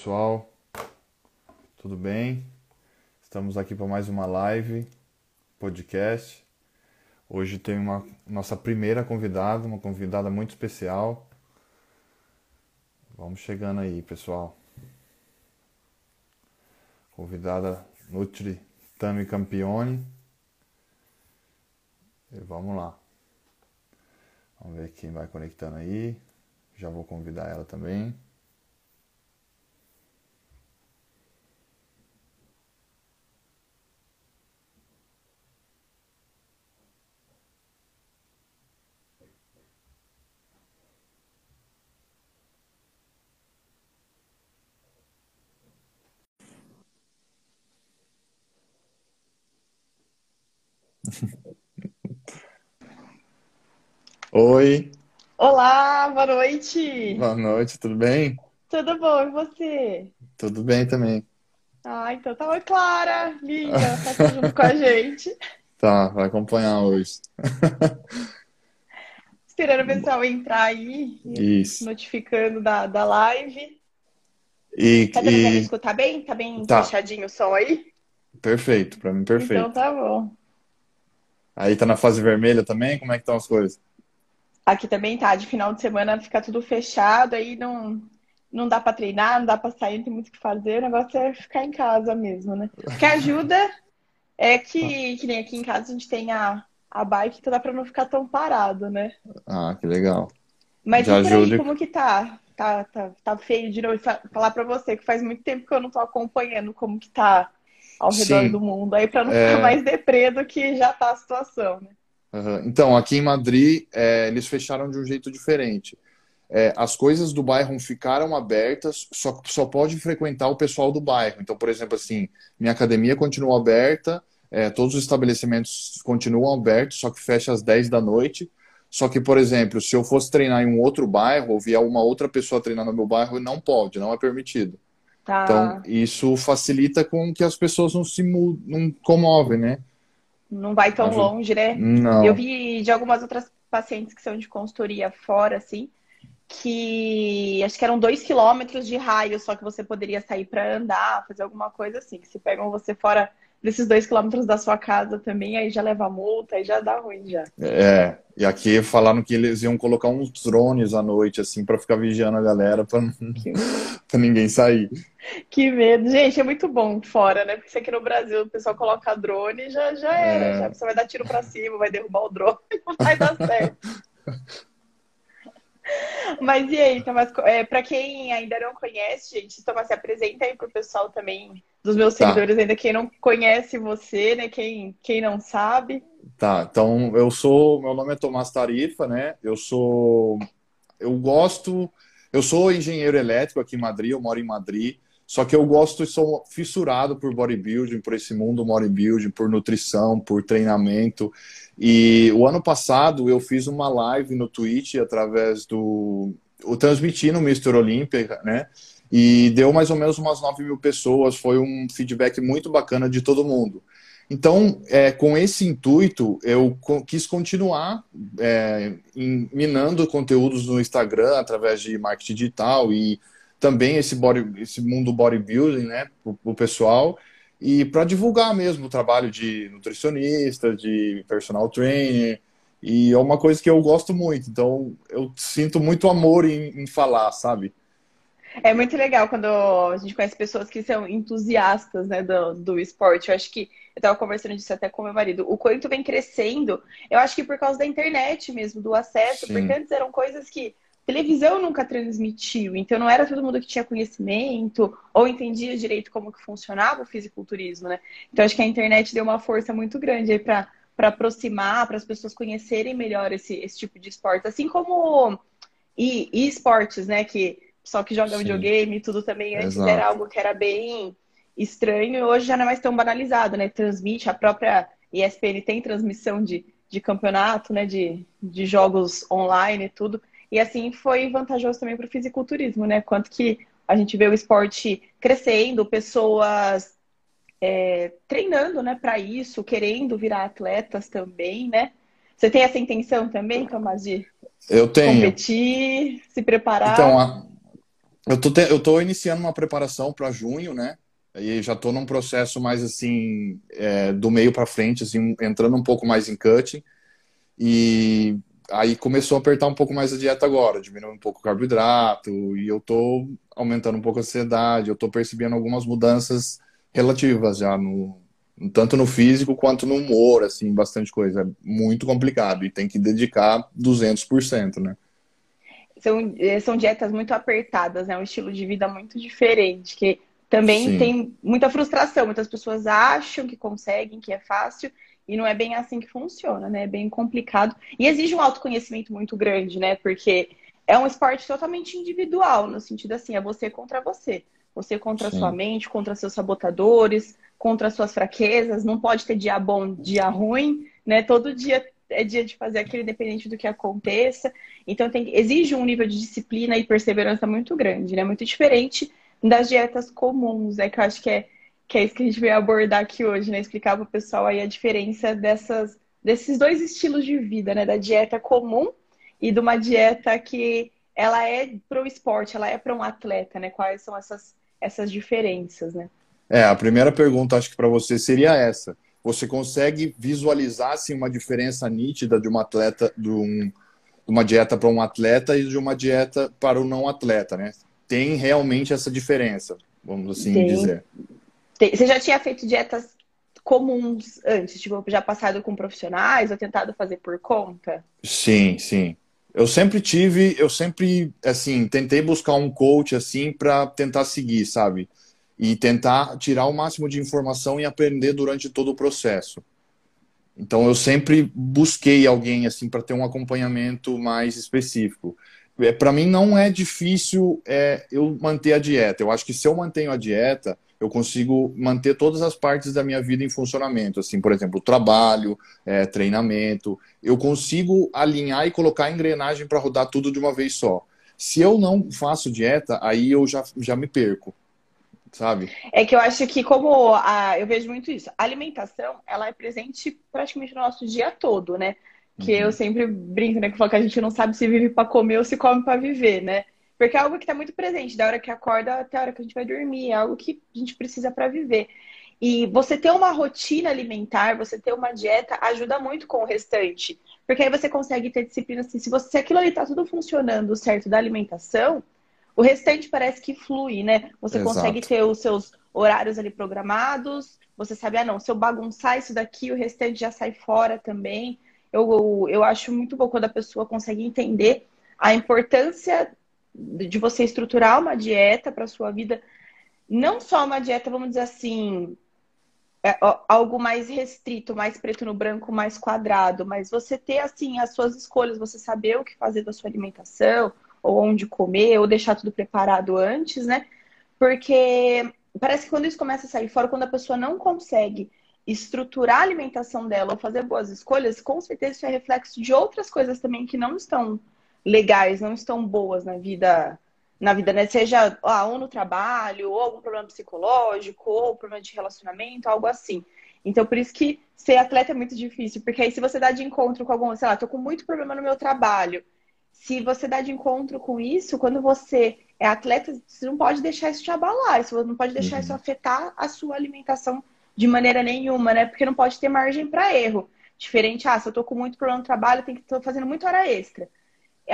pessoal, tudo bem? Estamos aqui para mais uma live, podcast. Hoje tem uma nossa primeira convidada, uma convidada muito especial. Vamos chegando aí, pessoal. Convidada Nutri Tami Campione. E vamos lá. Vamos ver quem vai conectando aí. Já vou convidar ela também. Oi, Olá, boa noite. boa noite, tudo bem? Tudo bom, e você? Tudo bem também. Ah, então tá oi, Clara, linda, tá aqui junto com a gente. Tá, vai acompanhar hoje. Esperando o pessoal entrar aí, Isso. notificando da, da live. E, Tá dando e escutar bem? Tá bem tá, fechadinho o som aí? perfeito, pra mim Então perfeito. tá bom. Aí tá na fase vermelha também? Como é que estão as coisas? Aqui também tá, de final de semana fica tudo fechado, aí não, não dá pra treinar, não dá pra sair, não tem muito o que fazer, o negócio é ficar em casa mesmo, né? O que ajuda é que, que nem aqui em casa a gente tem a, a bike, então dá pra não ficar tão parado, né? Ah, que legal. Mas Já e por aí, ajuda. como que tá? Tá, tá, tá feio de novo fa- falar pra você que faz muito tempo que eu não tô acompanhando como que tá ao redor do Sim, mundo, aí pra não ficar é, mais deprê do que já tá a situação, né? Aham. Então, aqui em Madrid, é, eles fecharam de um jeito diferente. É, as coisas do bairro ficaram abertas, só, só pode frequentar o pessoal do bairro. Então, por exemplo, assim, minha academia continua aberta, é, todos os estabelecimentos continuam abertos, só que fecha às 10 da noite. Só que, por exemplo, se eu fosse treinar em um outro bairro, ou vier uma outra pessoa treinar no meu bairro, não pode, não é permitido. Então, Tá, isso facilita com que as pessoas não se mu- não comovem, né? Não vai tão Ajuda. longe, né? Eu Não. vi de algumas outras pacientes que são de consultoria fora, assim, que acho que eram dois quilômetros de raio, só que você poderia sair para andar, fazer alguma coisa assim. Que se pegam você fora desses dois quilômetros da sua casa também, aí já leva multa, aí já dá ruim já. É, e aqui falaram que eles iam colocar uns drones à noite, assim, pra ficar vigiando a galera, pra, Que, ninguém sair. que medo. Gente, é muito bom fora, né? Porque aqui no Brasil o pessoal coloca drone, já, já era. Já É, você vai dar tiro para cima, vai derrubar o drone, não vai dar certo. Mas e aí, Tomás, é, para quem ainda não conhece, gente, Tomás, se apresenta aí pro pessoal também, dos meus tá, seguidores ainda, quem não conhece você, né? Quem, quem não sabe. tá. Então, eu sou, meu nome é Tomás Tarifa, né? Eu sou, eu gosto, eu sou engenheiro elétrico aqui em Madrid, eu moro em Madrid, só que eu gosto e sou fissurado por bodybuilding, por esse mundo bodybuilding, por nutrição, por treinamento. E o ano passado eu fiz uma live no Twitch através do. Eu transmiti no Mr. Olímpia, né? E deu mais ou menos umas 9 mil pessoas. Foi um feedback muito bacana de todo mundo. Então, é, com esse intuito, eu quis continuar é, em- minando conteúdos no Instagram através de marketing digital e também esse, body, esse mundo bodybuilding, né, para o pessoal. E para divulgar mesmo o trabalho de nutricionista, de personal trainer, e é uma coisa que eu gosto muito, então eu sinto muito amor em, em falar, sabe? É muito legal quando a gente conhece pessoas que são entusiastas, né, do, do esporte. Eu acho que eu estava conversando disso até com meu marido. O quanto vem crescendo, eu acho que por causa da internet mesmo, do acesso, porque Sim, antes eram coisas que televisão nunca transmitiu, então não era todo mundo que tinha conhecimento ou entendia direito como que funcionava o fisiculturismo, né? Então acho que a internet deu uma força muito grande aí para para aproximar, para as pessoas conhecerem melhor esse, esse tipo de esporte, assim como e, e esportes, né? Que só que joga sim, videogame e tudo também antes era exato. algo que era bem estranho e hoje já não é mais tão banalizado, né? Transmite, a própria ESPN tem transmissão de, de campeonato, né? De, de jogos online e tudo. E assim foi vantajoso também para o fisiculturismo, né? Quanto que a gente vê o esporte crescendo, pessoas é, treinando, né, para isso, querendo virar atletas também, né? Você tem essa intenção também, de Eu tenho. competir, se preparar? Então, a- Eu tô, te, eu tô iniciando uma preparação para junho, né? E já tô num processo mais assim, é, do meio para frente, assim, entrando um pouco mais em cutting. E aí começou a apertar um pouco mais a dieta agora, diminuindo um pouco o carboidrato, e eu tô aumentando um pouco a ansiedade, eu tô percebendo algumas mudanças relativas já no tanto no físico quanto no humor, assim, bastante coisa. É muito complicado e tem que dedicar 200%, né? São, eh, são dietas muito apertadas, né? Um estilo de vida muito diferente, que também Sim. tem muita frustração. Muitas pessoas acham que conseguem, que é fácil, e não é bem assim que funciona, né? É bem complicado. E exige um autoconhecimento muito grande, né? Porque é um esporte totalmente individual, no sentido assim, é você contra você. Você contra a sua mente, contra seus sabotadores, contra suas fraquezas. Não pode ter dia bom, dia ruim, né? Todo dia é dia de fazer aquilo independente do que aconteça. Então tem, exige um nível de disciplina e perseverança muito grande, né? Muito diferente das dietas comuns, né? Que eu acho que é que é isso que a gente veio abordar aqui hoje, né? Explicar para o pessoal aí a diferença dessas, desses dois estilos de vida, né? Da dieta comum e de uma dieta que ela é para o esporte, ela é para um atleta, né? Quais são essas, essas diferenças, né? É, a primeira pergunta acho que para você seria essa. Você consegue visualizar assim, uma diferença nítida de uma atleta, de, um, de uma dieta para um atleta e de uma dieta para o não atleta, né? Tem realmente essa diferença, vamos assim Tem. dizer. Você já tinha feito dietas comuns antes? Tipo, já passado com profissionais ou tentado fazer por conta? Sim, sim. Eu sempre tive, eu sempre, assim, tentei buscar um coach, assim, para tentar seguir, sabe? E tentar tirar o máximo de informação e aprender durante todo o processo. Então, eu sempre busquei alguém, assim, para ter um acompanhamento mais específico. É, para mim, não é difícil é, eu manter a dieta. Eu acho que se eu mantenho a dieta, eu consigo manter todas as partes da minha vida em funcionamento. Assim, por exemplo, trabalho, é, treinamento. Eu consigo alinhar e colocar a engrenagem para rodar tudo de uma vez só. Se eu não faço dieta, aí eu já, já me perco. Sabe? É que eu acho que, como a, eu vejo muito isso, a alimentação ela é presente praticamente no nosso dia todo, né? Que uhum. eu sempre brinco, né? Que, que a gente não sabe se vive para comer ou se come para viver, né? Porque é algo que está muito presente, da hora que acorda até a hora que a gente vai dormir, é algo que a gente precisa para viver. E você ter uma rotina alimentar, você ter uma dieta, ajuda muito com o restante. Porque aí você consegue ter disciplina assim. Se, você, se aquilo ali está tudo funcionando certo da alimentação, o restante parece que flui, né? Você Exato. consegue ter os seus horários ali programados, você sabe, ah, não, se eu bagunçar isso daqui, o restante já sai fora também. Eu, eu, eu acho muito bom quando a pessoa consegue entender a importância de você estruturar uma dieta para sua vida, não só uma dieta, vamos dizer assim, é, algo mais restrito, mais preto no branco, mais quadrado, mas você ter assim as suas escolhas, você saber o que fazer da sua alimentação, ou onde comer, ou deixar tudo preparado antes, né? Porque parece que quando isso começa a sair fora, quando a pessoa não consegue estruturar a alimentação dela ou fazer boas escolhas, com certeza isso é reflexo de outras coisas também que não estão legais, não estão boas na vida, na vida, né? Seja ah, ou no trabalho, ou algum problema psicológico, ou problema de relacionamento, algo assim. Então, por isso que ser atleta é muito difícil, porque aí se você dá de encontro com algum, sei lá, tô com muito problema no meu trabalho. Se você dá de encontro com isso, quando você é atleta, você não pode deixar isso te abalar, você não pode deixar uhum. isso afetar a sua alimentação de maneira nenhuma, né? Porque não pode ter margem para erro. Diferente, ah, se eu tô com muito problema no trabalho, tem que tô fazendo muito hora extra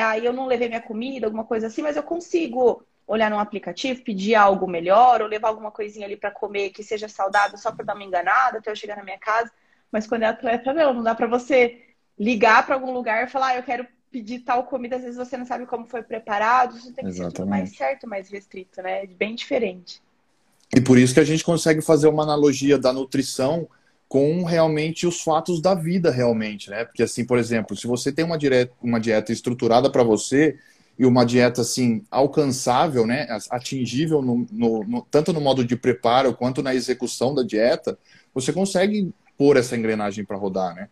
aí eu não levei minha comida, alguma coisa assim, mas eu consigo olhar num aplicativo, pedir algo melhor, ou levar alguma coisinha ali para comer que seja saudável só para dar uma enganada até eu chegar na minha casa. Mas quando é atleta, não, não dá para você ligar para algum lugar e falar, ah, eu quero pedir tal comida, às vezes você não sabe como foi preparado, isso tem que Exatamente. ser tudo mais certo, mais restrito, né? É bem diferente. E por isso que a gente consegue fazer uma analogia da nutrição com realmente os fatos da vida, realmente, né? Porque, assim, por exemplo, se você tem uma, dieta, uma dieta estruturada para você e uma dieta, assim, alcançável, né? Atingível no, no, no, tanto no modo de preparo quanto na execução da dieta, você consegue pôr essa engrenagem para rodar, né?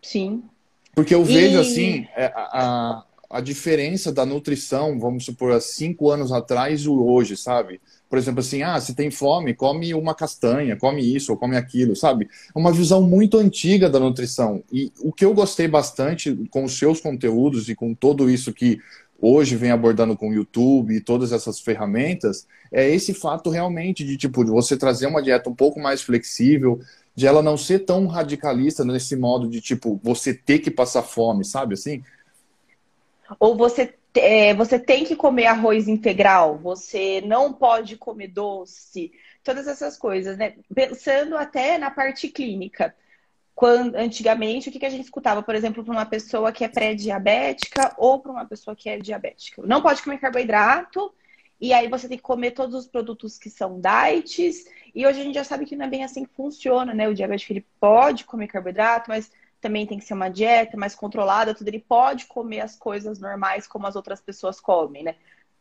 Sim. Porque eu vejo, e... assim, é, a, a, a diferença da nutrição, vamos supor, há cinco anos atrás e hoje, sabe? por exemplo, assim, ah, se tem fome, come uma castanha, come isso ou come aquilo, sabe? É uma visão muito antiga da nutrição. E o que eu gostei bastante com os seus conteúdos e com tudo isso que hoje vem abordando com o YouTube e todas essas ferramentas, é esse fato realmente de tipo de você trazer uma dieta um pouco mais flexível, de ela não ser tão radicalista nesse modo de tipo você ter que passar fome, sabe assim? Ou você é, você tem que comer arroz integral, você não pode comer doce, todas essas coisas, né? Pensando até na parte clínica. Quando, antigamente, o que, que a gente escutava, por exemplo, para uma pessoa que é pré-diabética ou para uma pessoa que é diabética? Não pode comer carboidrato, e aí você tem que comer todos os produtos que são diets. E hoje a gente já sabe que não é bem assim que funciona, né? O diabético ele pode comer carboidrato, mas também tem que ser uma dieta mais controlada, tudo. Ele pode comer as coisas normais como as outras pessoas comem, né?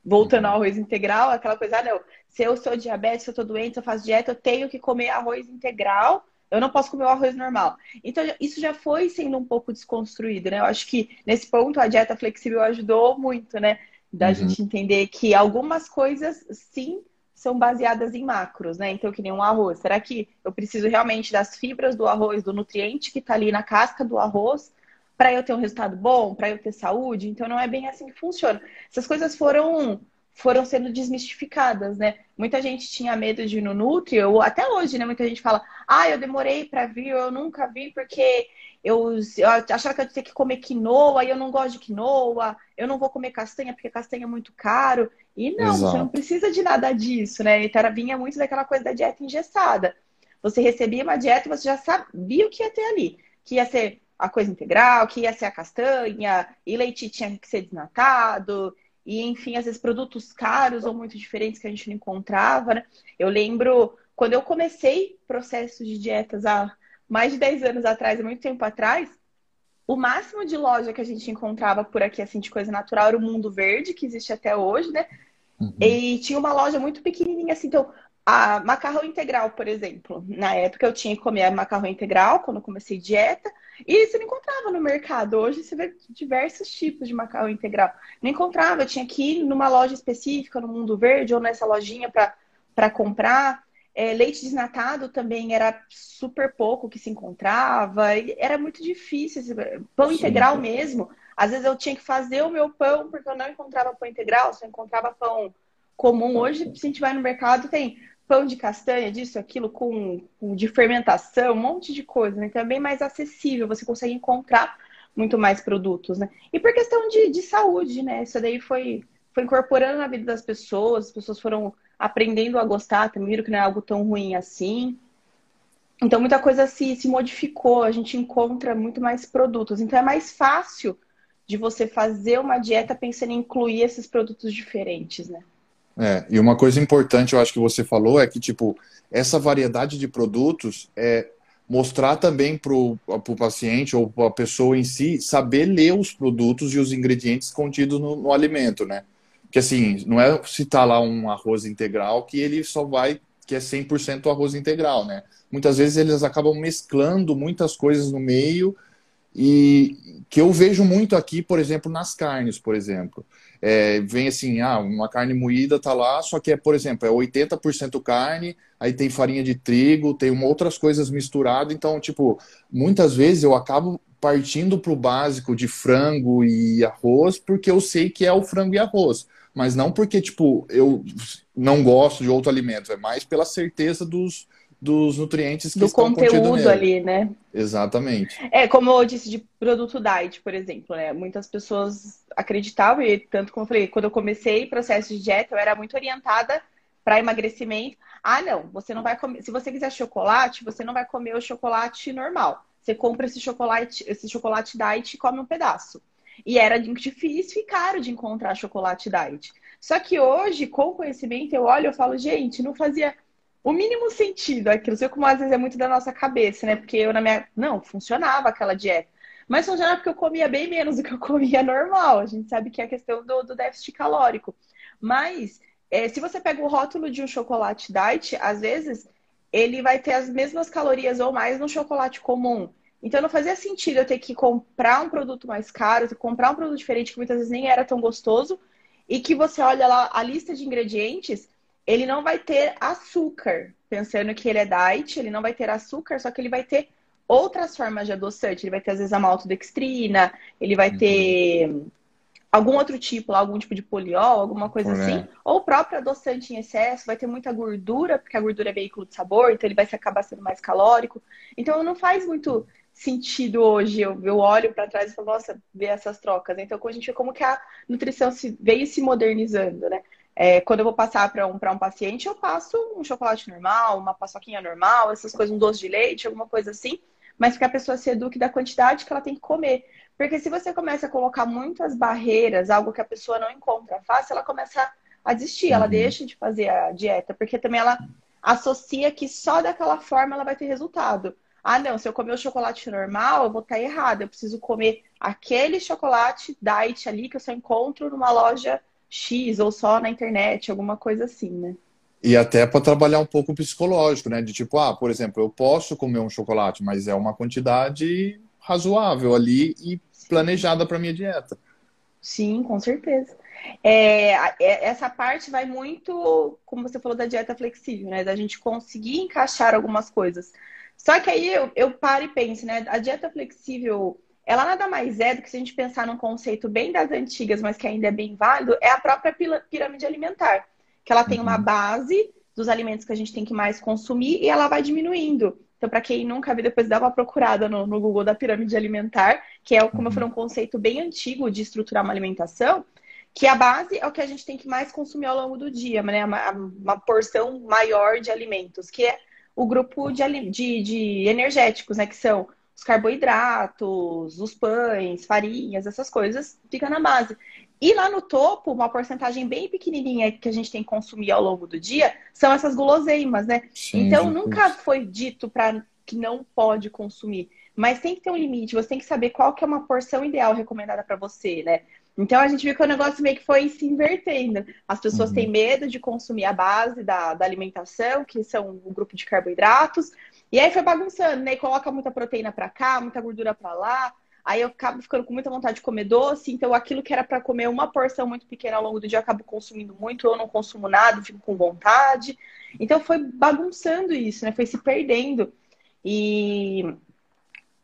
Voltando ao arroz integral, aquela coisa, ah, não, se eu sou diabético, se eu tô doente, se eu faço dieta, eu tenho que comer arroz integral, eu não posso comer o arroz normal. Então, isso já foi sendo um pouco desconstruído, né? Eu acho que nesse ponto a dieta flexível ajudou muito, né? Da uhum. gente entender que algumas coisas, sim, são baseadas em macros, né? Então, que nem um arroz. Será que eu preciso realmente das fibras do arroz, do nutriente que está ali na casca do arroz, para eu ter um resultado bom, para eu ter saúde? Então, não é bem assim que funciona. Essas coisas foram foram sendo desmistificadas, né? Muita gente tinha medo de ir no Nutri, ou até hoje, né? Muita gente fala, ah, eu demorei para vir, eu nunca vi porque eu, eu achava que eu tinha que comer quinoa, e eu não gosto de quinoa, eu não vou comer castanha porque castanha é muito caro. E não, Exato. você não precisa de nada disso, né? Então vinha muito daquela coisa da dieta engessada. Você recebia uma dieta e você já sabia o que ia ter ali. Que ia ser a coisa integral, que ia ser a castanha, e leite tinha que ser desnatado, e enfim, às vezes produtos caros ou muito diferentes que a gente não encontrava, né? Eu lembro quando eu comecei processo de dietas há mais de 10 anos atrás, há muito tempo atrás, o máximo de loja que a gente encontrava por aqui, assim, de coisa natural, era o Mundo Verde, que existe até hoje, né? Uhum. E tinha uma loja muito pequenininha, assim. Então, a macarrão integral, por exemplo. Na época, eu tinha que comer macarrão integral, quando comecei dieta. E você não encontrava no mercado. Hoje, você vê diversos tipos de macarrão integral. Não encontrava. Eu tinha que ir numa loja específica, no Mundo Verde, ou nessa lojinha para comprar. É, leite desnatado também era super pouco que se encontrava, era muito difícil. Pão Sim. integral mesmo. Às vezes eu tinha que fazer o meu pão porque eu não encontrava pão integral, só encontrava pão comum. Hoje, se a gente vai no mercado, tem pão de castanha, disso, aquilo, com, com de fermentação, um monte de coisa, né? Então é bem mais acessível, você consegue encontrar muito mais produtos, né? E por questão de, de saúde, né? Isso daí foi, foi incorporando na vida das pessoas, as pessoas foram aprendendo a gostar, também viram que não é algo tão ruim assim. Então, muita coisa se, se modificou, a gente encontra muito mais produtos. Então, é mais fácil de você fazer uma dieta pensando em incluir esses produtos diferentes, né? É, e uma coisa importante, eu acho que você falou, é que, tipo, essa variedade de produtos é mostrar também para o paciente ou para a pessoa em si saber ler os produtos e os ingredientes contidos no, no alimento, né? Que assim, não é citar lá um arroz integral que ele só vai, que é 100% arroz integral, né? Muitas vezes eles acabam mesclando muitas coisas no meio e que eu vejo muito aqui, por exemplo, nas carnes, por exemplo. É, vem assim, ah, uma carne moída tá lá, só que é, por exemplo, é 80% carne, aí tem farinha de trigo, tem outras coisas misturadas, então, tipo, muitas vezes eu acabo partindo para o básico de frango e arroz, porque eu sei que é o frango e arroz mas não porque, tipo, eu não gosto de outro alimento, é mais pela certeza dos, dos nutrientes que do estão conteúdo ali, né? Exatamente. É, como eu disse, de produto diet, por exemplo, né? Muitas pessoas acreditavam, e tanto como eu falei, quando eu comecei o processo de dieta, eu era muito orientada para emagrecimento. Ah, não, você não vai comer. Se você quiser chocolate, você não vai comer o chocolate normal. Você compra esse chocolate, esse chocolate diet e come um pedaço. E era difícil e caro de encontrar chocolate diet. Só que hoje, com o conhecimento, eu olho e falo, gente, não fazia o mínimo sentido aquilo. Sei como às vezes é muito da nossa cabeça, né? Porque eu na minha. Não, funcionava aquela dieta. Mas funcionava porque eu comia bem menos do que eu comia normal. A gente sabe que é a questão do, do déficit calórico. Mas, é, se você pega o rótulo de um chocolate diet, às vezes ele vai ter as mesmas calorias ou mais no chocolate comum. Então não fazia sentido eu ter que comprar um produto mais caro, comprar um produto diferente que muitas vezes nem era tão gostoso e que você olha lá a lista de ingredientes, ele não vai ter açúcar, pensando que ele é diet, ele não vai ter açúcar, só que ele vai ter outras formas de adoçante, ele vai ter às vezes a maltodextrina, ele vai uhum. ter algum outro tipo, algum tipo de poliol, alguma coisa assim, ou o próprio adoçante em excesso, vai ter muita gordura, porque a gordura é veículo de sabor, então ele vai acabar sendo mais calórico. Então não faz muito sentido hoje. Eu, eu olho para trás e falo, nossa, ver essas trocas. Então, a gente vê como que a nutrição se, veio se modernizando, né? É, quando eu vou passar para um, um paciente, eu passo um chocolate normal, uma paçoquinha normal, essas coisas, um doce de leite, alguma coisa assim, mas que a pessoa se eduque da quantidade que ela tem que comer. Porque se você começa a colocar muitas barreiras, algo que a pessoa não encontra fácil, ela começa a desistir, uhum. ela deixa de fazer a dieta, porque também ela associa que só daquela forma ela vai ter resultado. Ah, não, se eu comer o chocolate normal, eu vou estar errado. Eu preciso comer aquele chocolate diet ali que eu só encontro numa loja X ou só na internet, alguma coisa assim, né? E até para trabalhar um pouco o psicológico, né? De tipo, ah, por exemplo, eu posso comer um chocolate, mas é uma quantidade razoável ali e planejada para minha dieta. Sim, com certeza. É, é, essa parte vai muito, como você falou, da dieta flexível, né? Da gente conseguir encaixar algumas coisas. Só que aí eu, eu paro e penso, né? A dieta flexível, ela nada mais é do que se a gente pensar num conceito bem das antigas, mas que ainda é bem válido, é a própria pirâmide alimentar. Que ela tem uma uhum. base dos alimentos que a gente tem que mais consumir e ela vai diminuindo. Então, para quem nunca viu, depois dá uma procurada no, no, Google da pirâmide alimentar, que é, como eu falei, um conceito bem antigo de estruturar uma alimentação, que a base é o que a gente tem que mais consumir ao longo do dia, né? uma, uma porção maior de alimentos, que é o grupo de, de, de energéticos, né? Que são os carboidratos, os pães, farinhas, essas coisas, fica na base. E lá no topo, uma porcentagem bem pequenininha que a gente tem que consumir ao longo do dia são essas guloseimas, né? Sim, então nunca foi dito para que não pode consumir, mas tem que ter um limite. Você tem que saber qual que é uma porção ideal recomendada para você, né? Então a gente viu que o negócio meio que foi se invertendo. As pessoas uhum. têm medo de consumir a base da, da alimentação, que são o grupo de carboidratos, e aí foi bagunçando, né? E coloca muita proteína para cá, muita gordura para lá. Aí eu acabo ficando com muita vontade de comer doce, então aquilo que era para comer uma porção muito pequena ao longo do dia, eu acabo consumindo muito, ou não consumo nada, fico com vontade. Então foi bagunçando isso, né? Foi se perdendo. E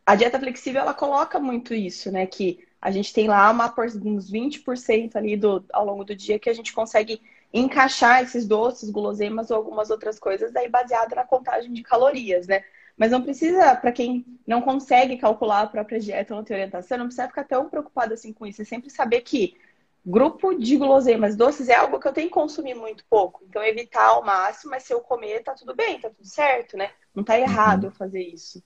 a dieta flexível ela coloca muito isso, né? Que a gente tem lá uma, uns 20% ali do, ao longo do dia que a gente consegue encaixar esses doces, guloseimas ou algumas outras coisas, daí baseado na contagem de calorias, né? Mas não precisa, para quem não consegue calcular a própria dieta ou não tem orientação, não precisa ficar tão preocupado assim com isso. É sempre saber que grupo de guloseimas doces é algo que eu tenho que consumir muito pouco. Então, evitar ao máximo, mas se eu comer, tá tudo bem, tá tudo certo, né? Não tá errado uhum. eu fazer isso.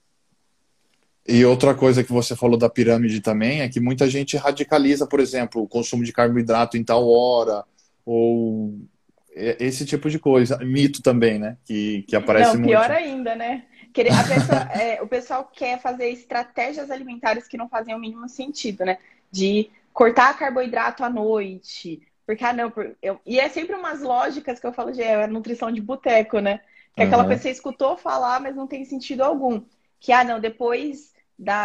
E outra coisa que você falou da pirâmide também é que muita gente radicaliza, por exemplo, o consumo de carboidrato em tal hora, ou esse tipo de coisa. Mito também, né? Que, que aparece não, pior ainda, né? Pessoa, é, o pessoal quer fazer estratégias alimentares que não fazem o mínimo sentido, né? De cortar carboidrato à noite. Porque, ah, não, eu, e é sempre umas lógicas que eu falo de é, nutrição de boteco, né? Que uhum. aquela pessoa escutou falar, mas não tem sentido algum. Que, ah, não, depois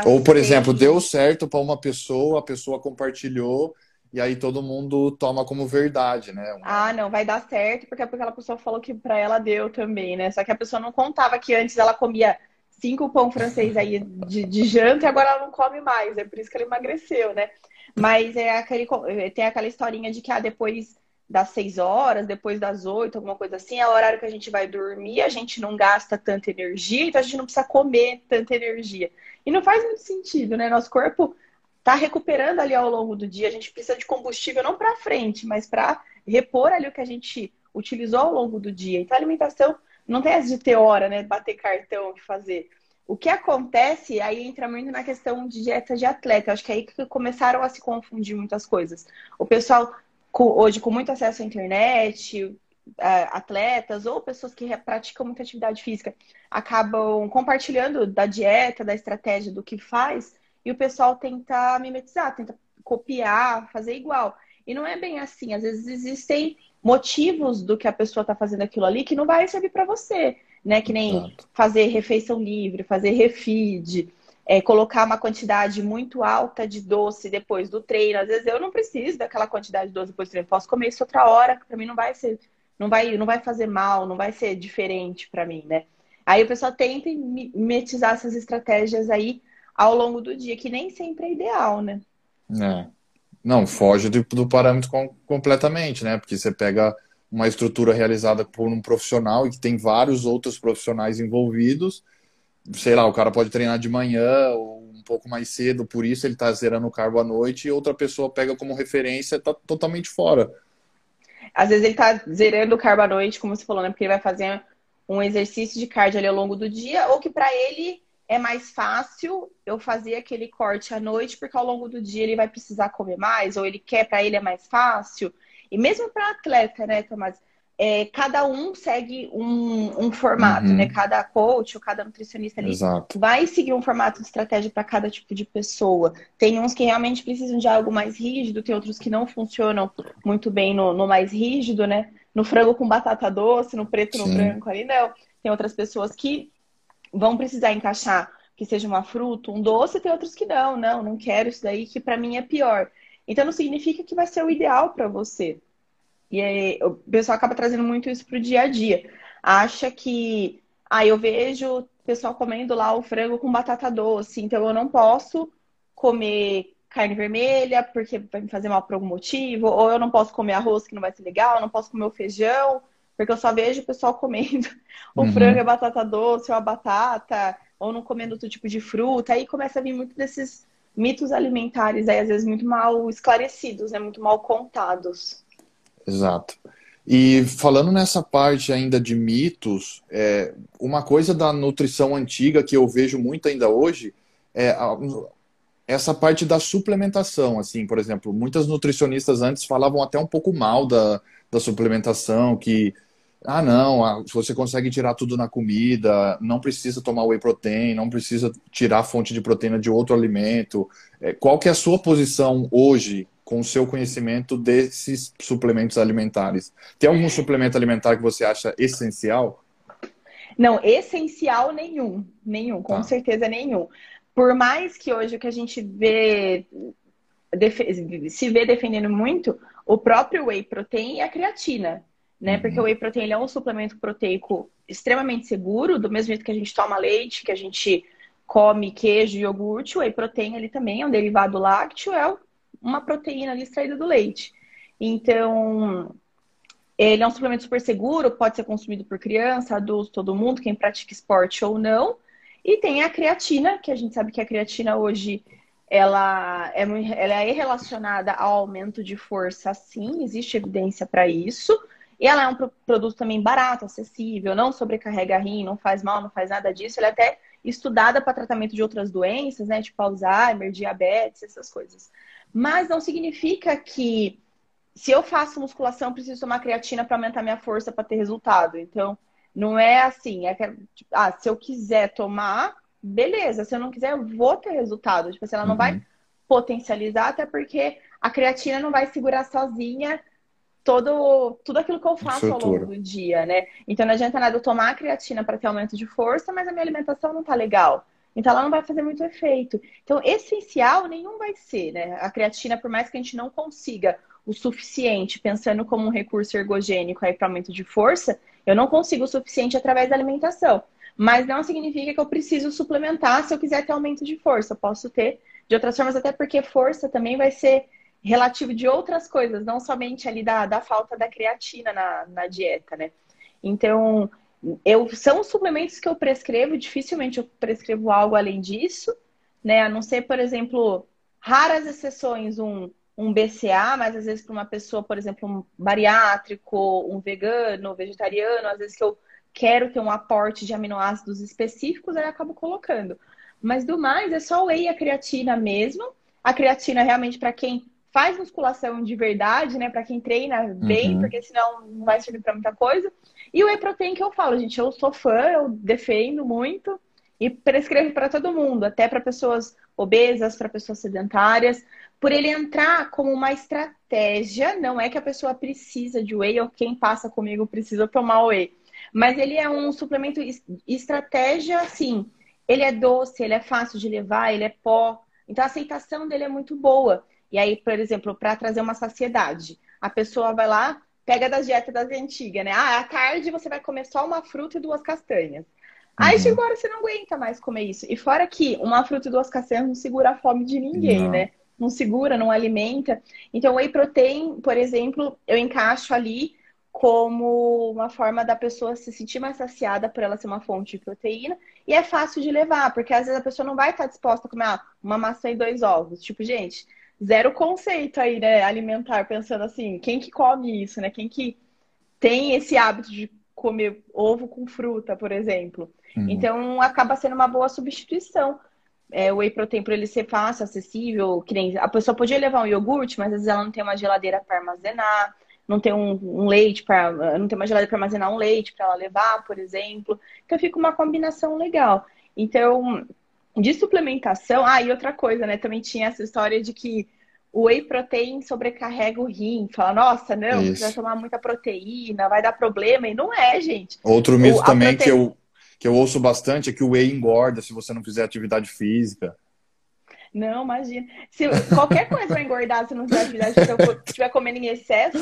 ou, por exemplo, deu certo para uma pessoa, a pessoa compartilhou e aí todo mundo toma como verdade, né? Ah, não, vai dar certo porque aquela pessoa falou que para ela deu também, né? Só que a pessoa não contava que antes ela comia cinco pão francês aí de, de janta e agora ela não come mais. É por isso que ela emagreceu, né? Mas é aquele, tem aquela historinha de que ah, depois das seis horas, depois das oito, alguma coisa assim, é o horário que a gente vai dormir, a gente não gasta tanta energia, então a gente não precisa comer tanta energia. E não faz muito sentido, né? Nosso corpo está recuperando ali ao longo do dia. A gente precisa de combustível não para frente, mas para repor ali o que a gente utilizou ao longo do dia. Então, a alimentação não tem essa de ter hora, né? Bater cartão e fazer. O que acontece, aí entra muito na questão de dieta de atleta. acho que é aí que começaram a se confundir muitas coisas. O pessoal, hoje, com muito acesso à internet, atletas ou pessoas que praticam muita atividade física acabam compartilhando da dieta, da estratégia, do que faz, e o pessoal tenta mimetizar, tenta copiar, fazer igual. E não é bem assim. Às vezes existem motivos do que a pessoa está fazendo aquilo ali que não vai servir para você, né? Que nem Exato. fazer refeição livre, fazer refeed, é, colocar uma quantidade muito alta de doce depois do treino. Às vezes eu não preciso daquela quantidade de doce depois do treino. Posso comer isso outra hora, que para mim não vai ser não vai, não vai fazer mal, não vai ser diferente para mim, né? Aí o pessoal tenta mimetizar essas estratégias aí ao longo do dia, que nem sempre é ideal, né? É. Não, foge do, do parâmetro com, completamente, né? Porque você pega uma estrutura realizada por um profissional e que tem vários outros profissionais envolvidos. Sei lá, o cara pode treinar de manhã ou um pouco mais cedo, por isso ele está zerando o carbo à noite e outra pessoa pega como referência está totalmente fora. Às vezes ele está zerando o carbo à noite, como você falou, né? Porque ele vai fazer um exercício de cardio ali ao longo do dia, ou que para ele é mais fácil eu fazer aquele corte à noite, porque ao longo do dia ele vai precisar comer mais, ou ele quer, para ele é mais fácil. E mesmo para atleta, né, Tomás? É, cada um segue um, um formato, uhum. né? Cada coach ou cada nutricionista ali Exato. vai seguir um formato de estratégia para cada tipo de pessoa. Tem uns que realmente precisam de algo mais rígido, tem outros que não funcionam muito bem no, no mais rígido, né? No frango com batata doce, no preto, Sim. no branco ali, não. Tem outras pessoas que vão precisar encaixar que seja uma fruta, um doce, tem outros que não, não, não quero isso daí, que para mim é pior. Então não significa que vai ser o ideal para você. E aí, o pessoal acaba trazendo muito isso pro dia a dia. Acha que, ah, eu vejo o pessoal comendo lá o frango com batata doce, então eu não posso comer carne vermelha porque vai me fazer mal por algum motivo, ou eu não posso comer arroz que não vai ser legal, eu não posso comer o feijão, porque eu só vejo o pessoal comendo o uhum. frango e a batata doce, ou a batata, ou não comendo outro tipo de fruta. Aí começa a vir muito desses mitos alimentares, aí, às vezes muito mal esclarecidos, né? muito mal contados. Exato. E falando nessa parte ainda de mitos, é, uma coisa da nutrição antiga que eu vejo muito ainda hoje é a, essa parte da suplementação. Assim, por exemplo, muitas nutricionistas antes falavam até um pouco mal da, da suplementação, que ah, não, você consegue tirar tudo na comida, não precisa tomar whey protein, não precisa tirar fonte de proteína de outro alimento. É, qual que é a sua posição hoje com o seu conhecimento desses suplementos alimentares? Tem algum suplemento alimentar que você acha essencial? Não, essencial nenhum, nenhum, com tá. certeza nenhum. Por mais que hoje o que a gente vê se vê defendendo muito o próprio whey protein e a creatina né? Uhum. Porque o whey protein é um suplemento proteico extremamente seguro, do mesmo jeito que a gente toma leite, que a gente come queijo e iogurte, o whey protein ele também é um derivado lácteo, é uma proteína ali extraída do leite. Então, ele é um suplemento super seguro, pode ser consumido por criança, adulto, todo mundo, quem pratica esporte ou não. E tem a creatina, que a gente sabe que a creatina hoje ela é, ela é relacionada ao aumento de força, sim, existe evidência para isso. E ela é um produto também barato, acessível, não sobrecarrega rim, não faz mal, não faz nada disso. Ela é até estudada para tratamento de outras doenças, né? Tipo Alzheimer, diabetes, essas coisas. Mas não significa que se eu faço musculação, preciso tomar creatina para aumentar minha força para ter resultado. Então, não é assim. É que, tipo, ah, se eu quiser tomar, beleza. Se eu não quiser, eu vou ter resultado. Tipo assim, ela não uhum. vai potencializar, até porque a creatina não vai segurar sozinha todo, tudo aquilo que eu faço ao longo do dia, né? Então não adianta nada eu tomar a creatina para ter aumento de força, mas a minha alimentação não tá legal. Então ela não vai fazer muito efeito. Então, essencial nenhum vai ser, né? A creatina, por mais que a gente não consiga o suficiente, pensando como um recurso ergogênico aí para aumento de força, eu não consigo o suficiente através da alimentação. Mas não significa que eu preciso suplementar se eu quiser ter aumento de força. Eu posso ter de outras formas, até porque força também vai ser relativo de outras coisas, não somente ali da, da falta da creatina na, na dieta, né? Então, eu, são os suplementos que eu prescrevo, dificilmente eu prescrevo algo além disso, né? A não ser, por exemplo, raras exceções, um, um BCA, mas às vezes para uma pessoa, por exemplo, um bariátrico, um vegano, vegetariano, às vezes que eu quero ter um aporte de aminoácidos específicos, aí eu acabo colocando. Mas do mais, é só o whey e a creatina mesmo. A creatina realmente para quem faz musculação de verdade, né? Para quem treina bem, uhum. porque senão não vai servir para muita coisa. E o whey protein que eu falo, gente, eu sou fã, eu defendo muito e prescrevo para todo mundo, até para pessoas obesas, para pessoas sedentárias, por ele entrar como uma estratégia, não é que a pessoa precisa de whey ou quem passa comigo precisa tomar whey, mas ele é um suplemento estratégia, assim, ele é doce, ele é fácil de levar, ele é pó, então a aceitação dele é muito boa. E aí, por exemplo, para trazer uma saciedade, a pessoa vai lá, pega das dietas das antigas, né? Ah, à tarde você vai comer só uma fruta e duas castanhas. Aí uhum. chega hora você não aguenta mais comer isso. E fora que uma fruta e duas castanhas não segura a fome de ninguém, não. né? não segura, não alimenta. Então, o whey protein, por exemplo, eu encaixo ali como uma forma da pessoa se sentir mais saciada por ela ser uma fonte de proteína e é fácil de levar, porque às vezes a pessoa não vai estar disposta a comer ah, uma maçã e dois ovos. Tipo, gente, zero conceito aí, né, alimentar, pensando assim, quem que come isso, né? Quem que tem esse hábito de comer ovo com fruta, por exemplo. Uhum. Então, acaba sendo uma boa substituição. É, o whey protein, por ele ser fácil, acessível, que nem a pessoa podia levar um iogurte, mas às vezes ela não tem uma geladeira para armazenar não ter um, um leite para não ter uma geladeira para armazenar um leite para ela levar, por exemplo. Então fica uma combinação legal. Então, de suplementação, ah, e outra coisa, né? Também tinha essa história de que o whey protein sobrecarrega o rim. Fala, nossa, não, Isso. precisa tomar muita proteína, vai dar problema. E não é, gente. Outro mito o, também proteína... que, eu, que eu ouço bastante é que o whey engorda se você não fizer atividade física. Não, imagina. Se qualquer coisa vai engordar se não fizer atividade física, se estiver comendo em excesso,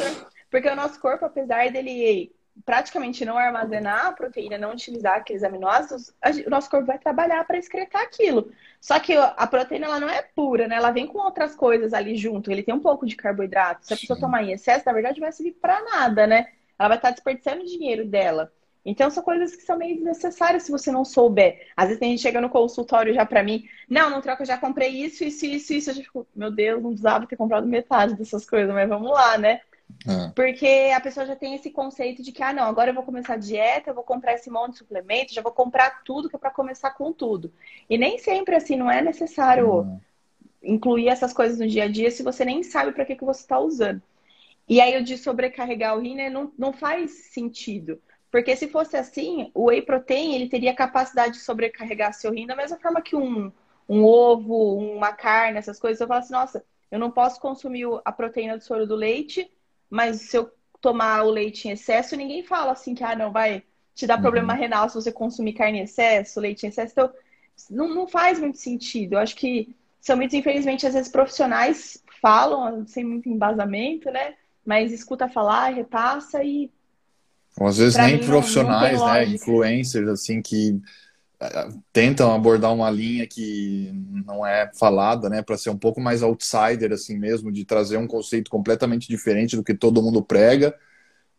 porque o nosso corpo, apesar dele praticamente não armazenar a proteína, não utilizar aqueles aminoácidos, o nosso corpo vai trabalhar para excretar aquilo. Só que a proteína ela não é pura, né? Ela vem com outras coisas ali junto. Ele tem um pouco de carboidrato. Se a pessoa tomar em excesso, na verdade, vai servir para nada, né? Ela vai estar desperdiçando o dinheiro dela. Então são coisas que são meio desnecessárias se você não souber. Às vezes tem gente chega no consultório já para mim, não, não troca, eu já comprei isso, isso, isso, isso. Eu já fico, meu Deus, não precisava ter comprado metade dessas coisas, mas vamos lá, né? É. Porque a pessoa já tem esse conceito de que, ah, não, agora eu vou começar a dieta, eu vou comprar esse monte de suplemento, já vou comprar tudo que é para começar com tudo. E nem sempre, assim, não é necessário uhum. incluir essas coisas no dia a dia se você nem sabe para que, que você está usando. E aí, o de sobrecarregar o rim, né, não, não faz sentido. Porque se fosse assim, o whey protein, ele teria capacidade de sobrecarregar seu rim da mesma forma que um, um ovo, uma carne, essas coisas. Eu falo assim, nossa, eu não posso consumir a proteína do soro do leite mas se eu tomar o leite em excesso, ninguém fala assim que, ah, não, vai te dar problema uhum. renal se você consumir carne em excesso, leite em excesso. Então, não, não faz muito sentido. Eu acho que são muitos, infelizmente, às vezes profissionais falam sem muito embasamento, né? Mas escuta falar, repassa e. Ou às vezes nem profissionais, não, não né? Influencers, assim, que tentam abordar uma linha que não é falada, né, para ser um pouco mais outsider assim mesmo, de trazer um conceito completamente diferente do que todo mundo prega,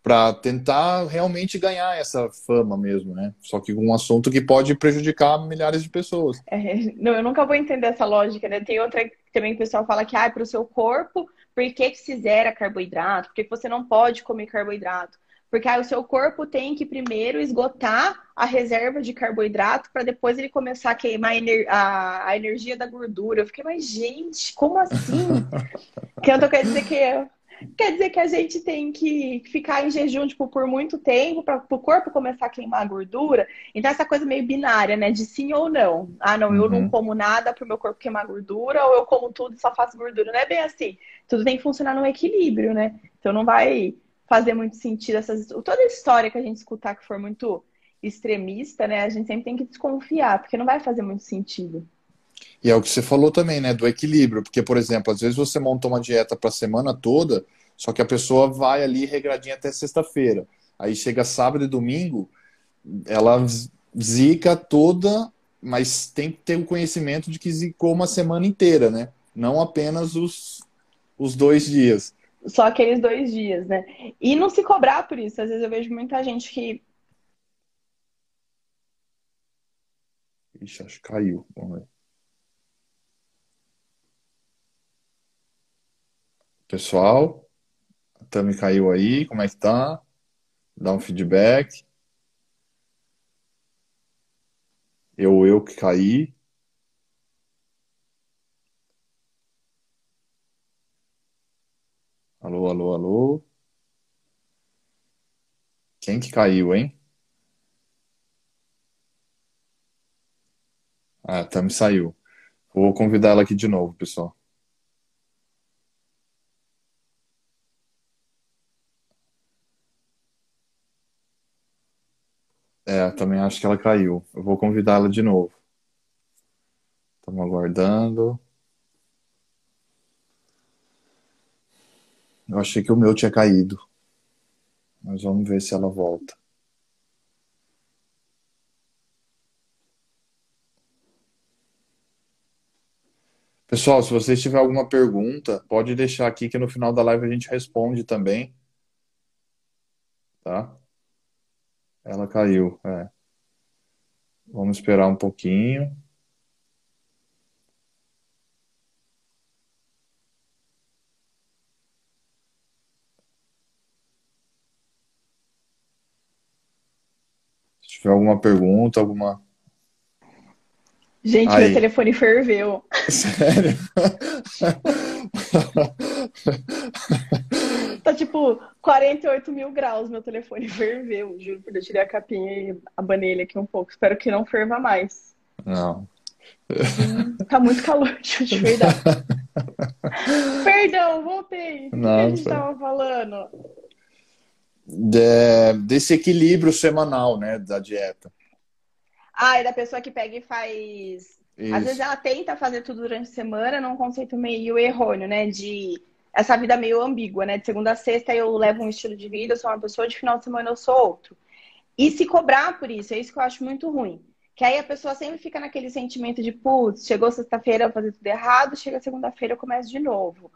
para tentar realmente ganhar essa fama mesmo, né? Só que um assunto que pode prejudicar milhares de pessoas. É, não, eu nunca vou entender essa lógica, né? Tem outra também que o pessoal fala que ah, é para o seu corpo, por que, que se zera carboidrato? Por que, que você não pode comer carboidrato? Porque aí o seu corpo tem que primeiro esgotar a reserva de carboidrato para depois ele começar a queimar a, a, energia da gordura. Eu fiquei, mas gente, como assim? que eu tô querendo dizer que quer dizer que a gente tem que ficar em jejum tipo, por muito tempo para o corpo começar a queimar a gordura. Então, essa coisa meio binária, né? De sim ou não. Ah, não, eu não uhum. como nada para o meu corpo queimar gordura, ou eu como tudo e só faço gordura. Não é bem assim. Tudo tem que funcionar no equilíbrio, né? Então, não vai fazer muito sentido essas toda história que a gente escutar que for muito extremista, né? A gente sempre tem que desconfiar, porque não vai fazer muito sentido. E é o que você falou também, né, do equilíbrio, porque por exemplo, às vezes você monta uma dieta para a semana toda, só que a pessoa vai ali regradinha até sexta-feira. Aí chega sábado e domingo, ela zica toda, mas tem que ter o conhecimento de que zicou uma semana inteira, né? Não apenas os, os dois dias só aqueles dois dias, né? E não se cobrar por isso. Às vezes eu vejo muita gente que. Ixi, acho que caiu. Vamos ver. Pessoal, a Tami caiu aí, como é que tá? Dá um feedback. Eu, eu que caí. Alô, alô, alô. Quem que caiu, hein? Ah, Tami saiu. Vou convidar ela aqui de novo, pessoal. É, também acho que ela caiu. Eu vou convidá-la de novo. Estamos aguardando. Eu achei que o meu tinha caído. Mas vamos ver se ela volta. Pessoal, se vocês tiverem alguma pergunta, pode deixar aqui que no final da live a gente responde também. Tá? Ela caiu, é. Vamos esperar um pouquinho. Tiver alguma pergunta, alguma. Gente, Aí. meu telefone ferveu. Sério? Tá tipo 48 mil graus, meu telefone ferveu. Juro por Deus, tirei a capinha e abanei ele aqui um pouco. Espero que não ferva mais. Não. Tá muito calor, de verdade. Perdão, voltei. O que a gente tava falando? De- desse equilíbrio semanal, né, da dieta. Ah, é da pessoa que pega e faz. Às Isso. vezes ela tenta fazer tudo durante a semana num conceito meio errôneo, né? De essa vida meio ambígua, né? De segunda a sexta eu levo um estilo de vida, eu sou uma pessoa, de final de semana eu sou outro. E se cobrar por isso, é isso que eu acho muito ruim. Que aí a pessoa sempre fica naquele sentimento de, putz, chegou sexta-feira eu vou fazer tudo errado, chega segunda-feira eu começo de novo.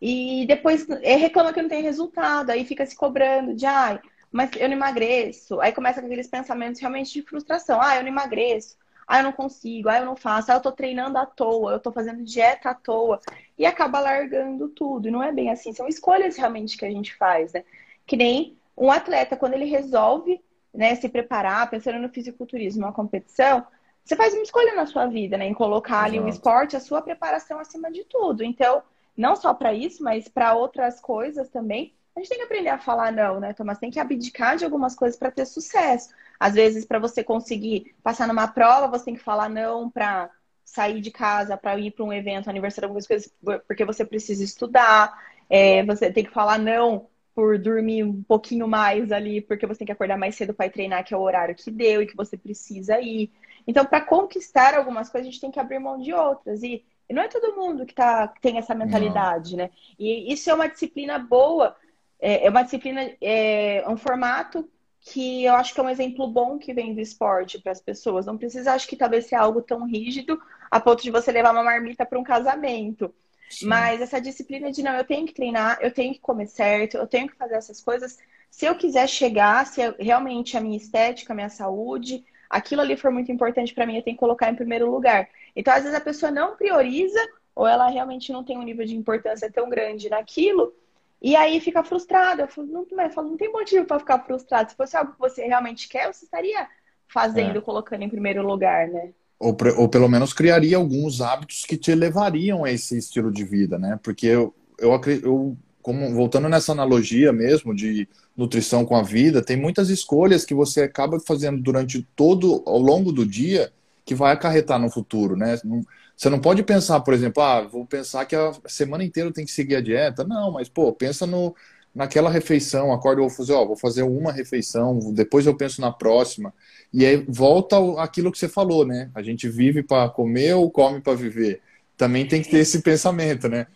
E depois é, reclama que não tem resultado, aí fica se cobrando de, ai, mas eu não emagreço. Aí começa com aqueles pensamentos realmente de frustração. Ah, eu não emagreço. Ah, eu não consigo. Ah, eu não faço. Ah, eu tô treinando à toa. Eu tô fazendo dieta à toa. E acaba largando tudo. E não é bem assim. São escolhas realmente que a gente faz, né? Que nem um atleta, quando ele resolve né, se preparar, pensando no fisiculturismo, uma competição, você faz uma escolha na sua vida, né? Em colocar ali o esporte, a sua preparação acima de tudo. Então, não só para isso, mas para outras coisas também, a gente tem que aprender a falar não, né, Thomas? Tem que abdicar de algumas coisas para ter sucesso. Às vezes, para você conseguir passar numa prova, você tem que falar não para sair de casa, para ir para um evento, aniversário, algumas coisas, porque você precisa estudar. É, você tem que falar não por dormir um pouquinho mais ali, porque você tem que acordar mais cedo para treinar, que é o horário que deu e que você precisa ir. Então, para conquistar algumas coisas, a gente tem que abrir mão de outras. E não é todo mundo que tá, que tem essa mentalidade, né? E isso é uma disciplina boa, é, é uma disciplina, é um formato que eu acho que é um exemplo bom que vem do esporte para as pessoas. Não precisa, acho que talvez ser algo tão rígido a ponto de você levar uma marmita para um casamento. Sim. Mas essa disciplina de não, eu tenho que treinar, eu tenho que comer certo, eu tenho que fazer essas coisas. Se eu quiser chegar, se eu- realmente a minha estética, a minha saúde, aquilo ali for muito importante para mim, eu tenho que colocar em primeiro lugar. Então, às vezes a pessoa não prioriza ou ela realmente não tem um nível de importância tão grande naquilo e aí fica frustrada. Eu falo, não, eu falo, não tem motivo para ficar frustrado. Se fosse algo que você realmente quer, você estaria fazendo, É. colocando em primeiro lugar, né? Ou, ou pelo menos criaria alguns hábitos que te levariam a esse estilo de vida, né? Porque eu, eu, eu como, voltando nessa analogia mesmo de nutrição com a vida, tem muitas escolhas que você acaba fazendo durante todo, ao longo do dia, que vai acarretar no futuro, né? Não- Você não pode pensar, por exemplo, ah, vou pensar que a semana inteira tenho que seguir a dieta. Não, mas, pô, pensa no, naquela refeição, acorda, eu vou fazer, ó, vou fazer uma refeição, depois eu penso na próxima. E aí volta aquilo que você falou, né? A gente vive para comer ou come para viver. Também tem que ter esse pensamento, né?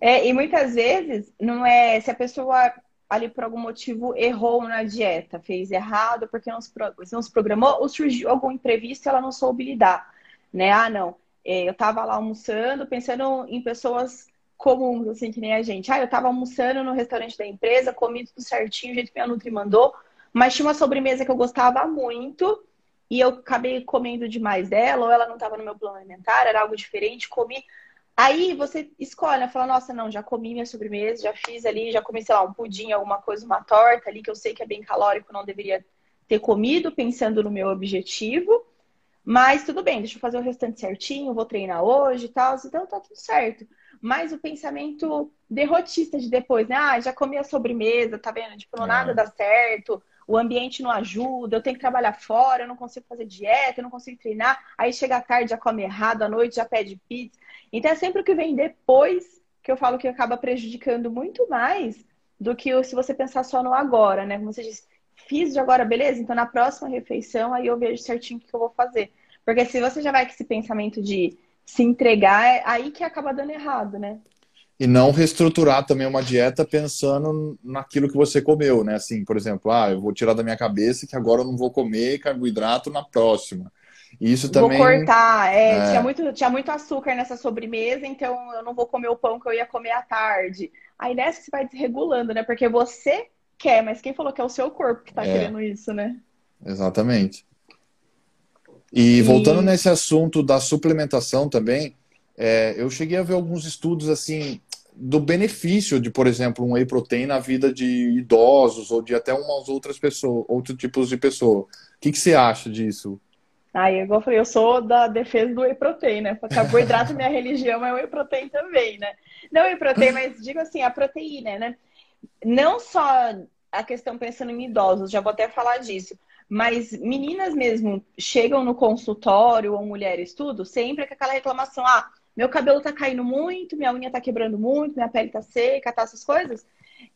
É, e muitas vezes não é se a pessoa ali por algum motivo errou na dieta, fez errado porque não se, não se programou ou surgiu algum imprevisto e ela não soube lidar, né? Ah, não, é, eu tava lá almoçando pensando em pessoas comuns, assim, que nem a gente. Ah, eu tava almoçando no restaurante da empresa, comi tudo certinho, o jeito que minha Nutri mandou, mas tinha uma sobremesa que eu gostava muito e eu acabei comendo demais dela, ou ela não estava no meu plano alimentar, era algo diferente, comi. Aí você escolhe, né? Fala, nossa, não, já comi minha sobremesa, já fiz ali, já comi, sei lá, um pudim, alguma coisa, uma torta ali, que eu sei que é bem calórico, não deveria ter comido, pensando no meu objetivo. Mas tudo bem, deixa eu fazer o restante certinho, vou treinar hoje e tal, então tá tudo certo. Mas o pensamento derrotista de depois, né? Ah, já comi a sobremesa, tá vendo? Tipo, não É. nada dá certo, o ambiente não ajuda, eu tenho que trabalhar fora, eu não consigo fazer dieta, eu não consigo treinar. Aí chega à tarde, já come errado, à noite já pede pizza. Então é sempre o que vem depois que eu falo que acaba prejudicando muito mais do que se você pensar só no agora, né? Como você disse, fiz de agora, beleza? Então na próxima refeição aí eu vejo certinho o que eu vou fazer. Porque se você já vai com esse pensamento de se entregar, é aí que acaba dando errado, né? E não reestruturar também uma dieta pensando naquilo que você comeu, né? Assim, por exemplo, ah, eu vou tirar da minha cabeça que agora eu não vou comer carboidrato na próxima. E isso também. Vou cortar. É, é. Tinha, muito, tinha muito açúcar nessa sobremesa, então eu não vou comer o pão que eu ia comer à tarde. Aí nessa você vai desregulando, né? Porque você quer, mas quem falou que é o seu corpo que tá é. querendo isso, né? Exatamente. E voltando e... nesse assunto da suplementação também, é, eu cheguei a ver alguns estudos assim do benefício de, por exemplo, um whey protein na vida de idosos ou de até umas outras pessoas, outros tipos de pessoa. O que, que você acha disso? Aí, igual eu falei, eu sou da defesa do whey protein, né? Carboidrato, minha religião é whey protein também, né? Não whey protein, mas digo assim, a proteína, né? Não só a questão pensando em idosos, já vou até falar disso, mas meninas mesmo chegam no consultório ou mulheres, tudo, sempre com aquela reclamação, ah, meu cabelo tá caindo muito, minha unha tá quebrando muito, minha pele tá seca, tá essas coisas.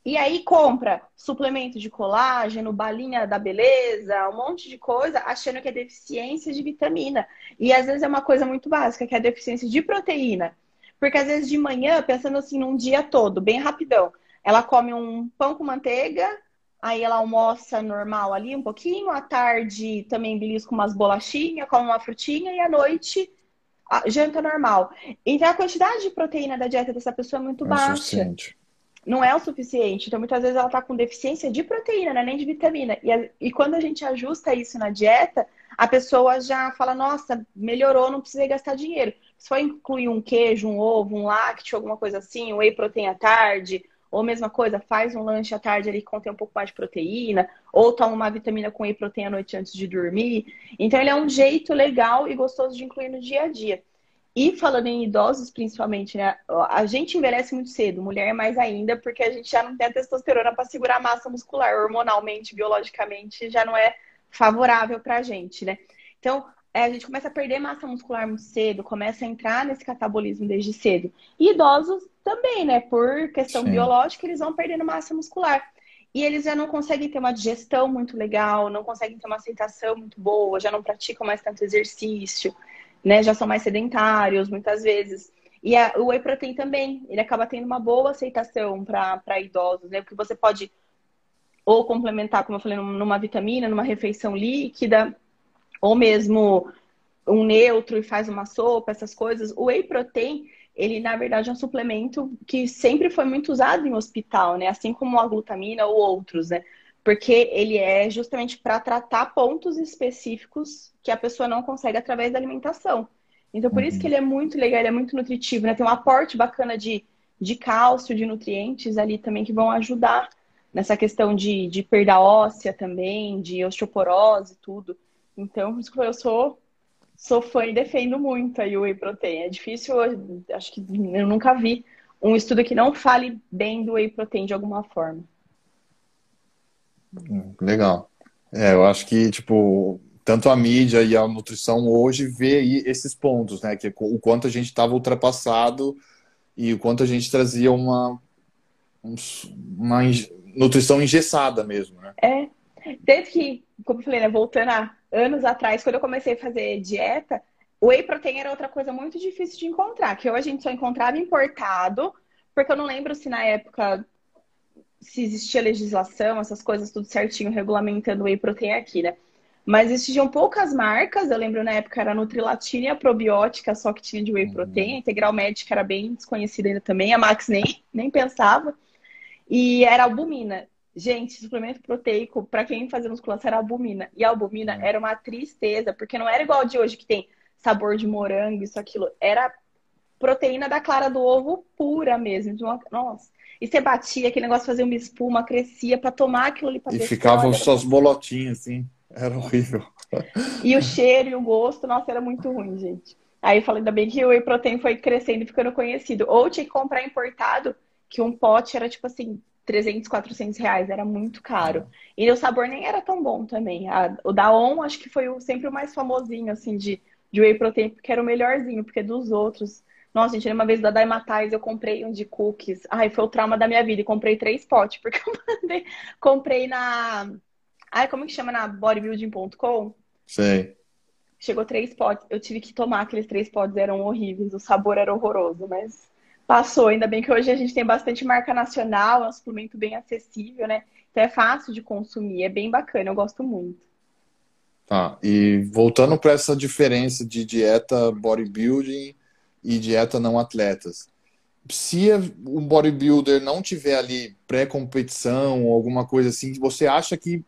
E aí compra suplemento de colágeno, balinha da beleza, um monte de coisa, achando que é deficiência de vitamina. E às vezes é uma coisa muito básica, que é deficiência de proteína. Porque às vezes de manhã, pensando assim num dia todo, bem rapidão, ela come um pão com manteiga, aí ela almoça normal ali um pouquinho, à tarde também belisca umas bolachinhas, come uma frutinha e à noite janta normal. Então a quantidade de proteína da dieta dessa pessoa é muito é baixa. Suficiente. Não é o suficiente. Então, muitas vezes ela está com deficiência de proteína, né? nem de vitamina. E, a, e quando a gente ajusta isso na dieta, a pessoa já fala, nossa, melhorou, não precisei gastar dinheiro. Se for incluir um queijo, um ovo, um lácteo, alguma coisa assim, whey protein à tarde, ou mesma coisa, faz um lanche à tarde ali que contém um pouco mais de proteína, ou toma uma vitamina com whey protein à noite antes de dormir. Então ele é um jeito legal e gostoso de incluir no dia a dia. E falando em idosos, principalmente, né? A gente envelhece muito cedo, mulher mais ainda, porque a gente já não tem a testosterona para segurar a massa muscular, hormonalmente, biologicamente, já não é favorável para a gente, né? Então, é, a gente começa a perder massa muscular muito cedo, começa a entrar nesse catabolismo desde cedo. E idosos também, né? Por questão Sim. biológica, eles vão perdendo massa muscular. E eles já não conseguem ter uma digestão muito legal, não conseguem ter uma aceitação muito boa, já não praticam mais tanto exercício, né? Já são mais sedentários, muitas vezes. E a, o whey protein também, ele acaba tendo uma boa aceitação para idosos, né? Porque você pode ou complementar, como eu falei, numa vitamina, numa refeição líquida, ou mesmo um neutro e faz uma sopa, essas coisas. O whey protein, ele na verdade é um suplemento que sempre foi muito usado em hospital, né? Assim como a glutamina ou outros, né? Porque ele é justamente para tratar pontos específicos que a pessoa não consegue através da alimentação. Então, por uhum. isso que ele é muito legal, ele é muito nutritivo, né? Tem um aporte bacana de, de cálcio, de nutrientes ali também que vão ajudar nessa questão de, de perda óssea também, de osteoporose, tudo. Então, eu sou, sou fã e defendo muito o whey protein. É difícil, acho que eu nunca vi um estudo que não fale bem do whey protein de alguma forma. Hum, legal. É, eu acho que, tipo, tanto a mídia e a nutrição hoje vê aí esses pontos, né? Que o quanto a gente estava ultrapassado e o quanto a gente trazia uma, uma nutrição engessada mesmo, né? É. Desde que, como eu falei, né, voltando a anos atrás, quando eu comecei a fazer dieta, o whey protein era outra coisa muito difícil de encontrar, que hoje a gente só encontrava importado, porque eu não lembro se na época se existia legislação, essas coisas tudo certinho, regulamentando o whey protein aqui, né? Mas existiam poucas marcas, eu lembro na época era a Nutrilatina e a probiótica, só que tinha de whey protein, a Integral Médica era bem desconhecida ainda também, a Max nem, nem pensava. E era albumina. Gente, suplemento proteico, para quem fazia musculação, era albumina. E a albumina é. era uma tristeza, porque não era igual de hoje, que tem sabor de morango, isso, aquilo. Era proteína da clara do ovo pura mesmo. De uma... Nossa. E você batia, aquele negócio fazia uma espuma, crescia para tomar aquilo ali pra E ficavam só as bolotinhas, assim. Era horrível. E o cheiro e o gosto, nossa, era muito ruim, gente. Aí eu falei, ainda bem que o whey protein foi crescendo e ficando conhecido. Ou tinha que comprar importado, que um pote era tipo assim, 300, 400 reais, era muito caro. E o sabor nem era tão bom também. A, o da On, acho que foi o, sempre o mais famosinho, assim, de, de whey protein, porque era o melhorzinho, porque dos outros. Nossa, gente, uma vez da Daimatais eu comprei um de cookies. Ai, foi o trauma da minha vida. E comprei três potes, porque eu mandei. Comprei na. Ai, como que chama? Na bodybuilding.com? Sei. Chegou três potes. Eu tive que tomar aqueles três potes, eram horríveis. O sabor era horroroso, mas passou. Ainda bem que hoje a gente tem bastante marca nacional, é um suplemento bem acessível, né? Então é fácil de consumir, é bem bacana, eu gosto muito. Tá, e voltando para essa diferença de dieta bodybuilding e dieta não atletas. Se o bodybuilder não tiver ali pré-competição ou alguma coisa assim, você acha que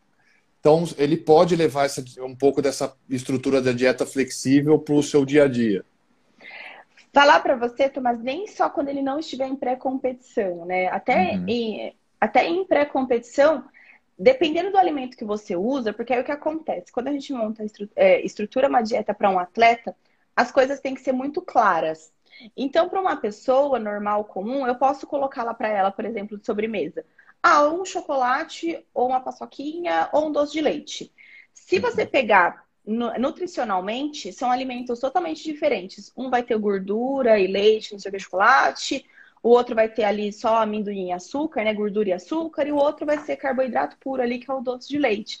então ele pode levar essa, um pouco dessa estrutura da dieta flexível para o seu dia a dia? Falar para você, Tomás, nem só quando ele não estiver em pré-competição, né? Até uhum. em, até em pré-competição, dependendo do alimento que você usa, porque é o que acontece. Quando a gente monta é, estrutura uma dieta para um atleta, as coisas têm que ser muito claras. Então, para uma pessoa normal, comum, eu posso colocá-la para ela, por exemplo, de sobremesa. Ah, um chocolate, ou uma paçoquinha, ou um doce de leite. Se você pegar nutricionalmente, são alimentos totalmente diferentes. Um vai ter gordura e leite, não sei o que, chocolate o outro vai ter ali só amendoim e açúcar, né? Gordura e açúcar, e o outro vai ser carboidrato puro ali, que é o doce de leite.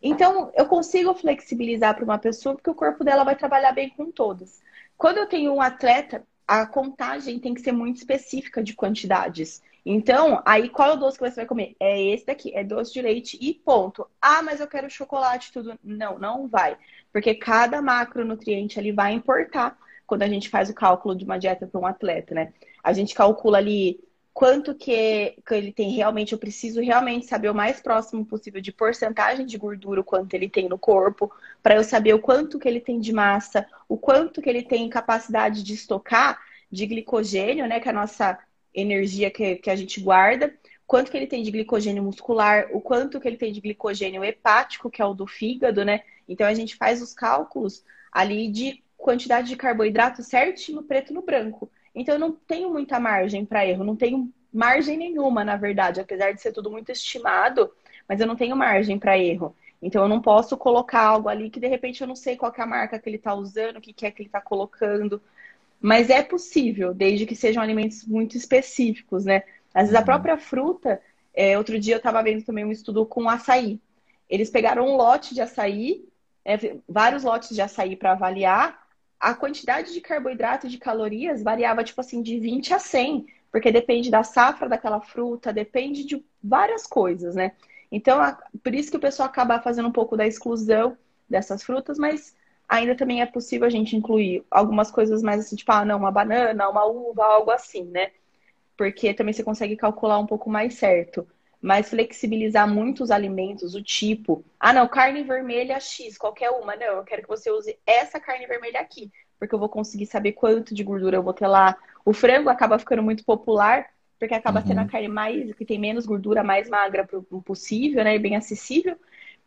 Então, eu consigo flexibilizar para uma pessoa, porque o corpo dela vai trabalhar bem com todas. Quando eu tenho um atleta, a contagem tem que ser muito específica de quantidades. Então, aí qual é o doce que você vai comer? É esse daqui, é doce de leite e ponto. Ah, mas eu quero chocolate tudo. Não, não vai. Porque cada macronutriente ali vai importar quando a gente faz o cálculo de uma dieta para um atleta, né? A gente calcula ali quanto que, que ele tem realmente. Eu preciso realmente saber o mais próximo possível de porcentagem de gordura, o quanto ele tem no corpo, para eu saber o quanto que ele tem de massa, o quanto que ele tem capacidade de estocar de glicogênio, né? Que é a nossa energia que, que a gente guarda, quanto que ele tem de glicogênio muscular, o quanto que ele tem de glicogênio hepático, que é o do fígado, né? Então a gente faz os cálculos ali de quantidade de carboidrato certinho, preto no branco. Então eu não tenho muita margem para erro, não tenho margem nenhuma, na verdade, apesar de ser tudo muito estimado, mas eu não tenho margem para erro. Então eu não posso colocar algo ali que de repente eu não sei qual é a marca que ele está usando, o que, que é que ele está colocando. Mas é possível, desde que sejam alimentos muito específicos, né? Às vezes a uhum. própria fruta, é, outro dia eu estava vendo também um estudo com açaí. Eles pegaram um lote de açaí, é, vários lotes de açaí para avaliar, a quantidade de carboidrato e de calorias variava, tipo assim, de 20 a 100, porque depende da safra daquela fruta, depende de várias coisas, né? Então, por isso que o pessoal acaba fazendo um pouco da exclusão dessas frutas, mas ainda também é possível a gente incluir algumas coisas mais assim, tipo, ah, não, uma banana, uma uva, algo assim, né? Porque também você consegue calcular um pouco mais certo. Mas flexibilizar muito os alimentos, o tipo. Ah, não, carne vermelha X, qualquer uma. Não, eu quero que você use essa carne vermelha aqui, porque eu vou conseguir saber quanto de gordura eu vou ter lá. O frango acaba ficando muito popular, porque acaba uhum. sendo a carne mais, que tem menos gordura, mais magra possível, né? E bem acessível.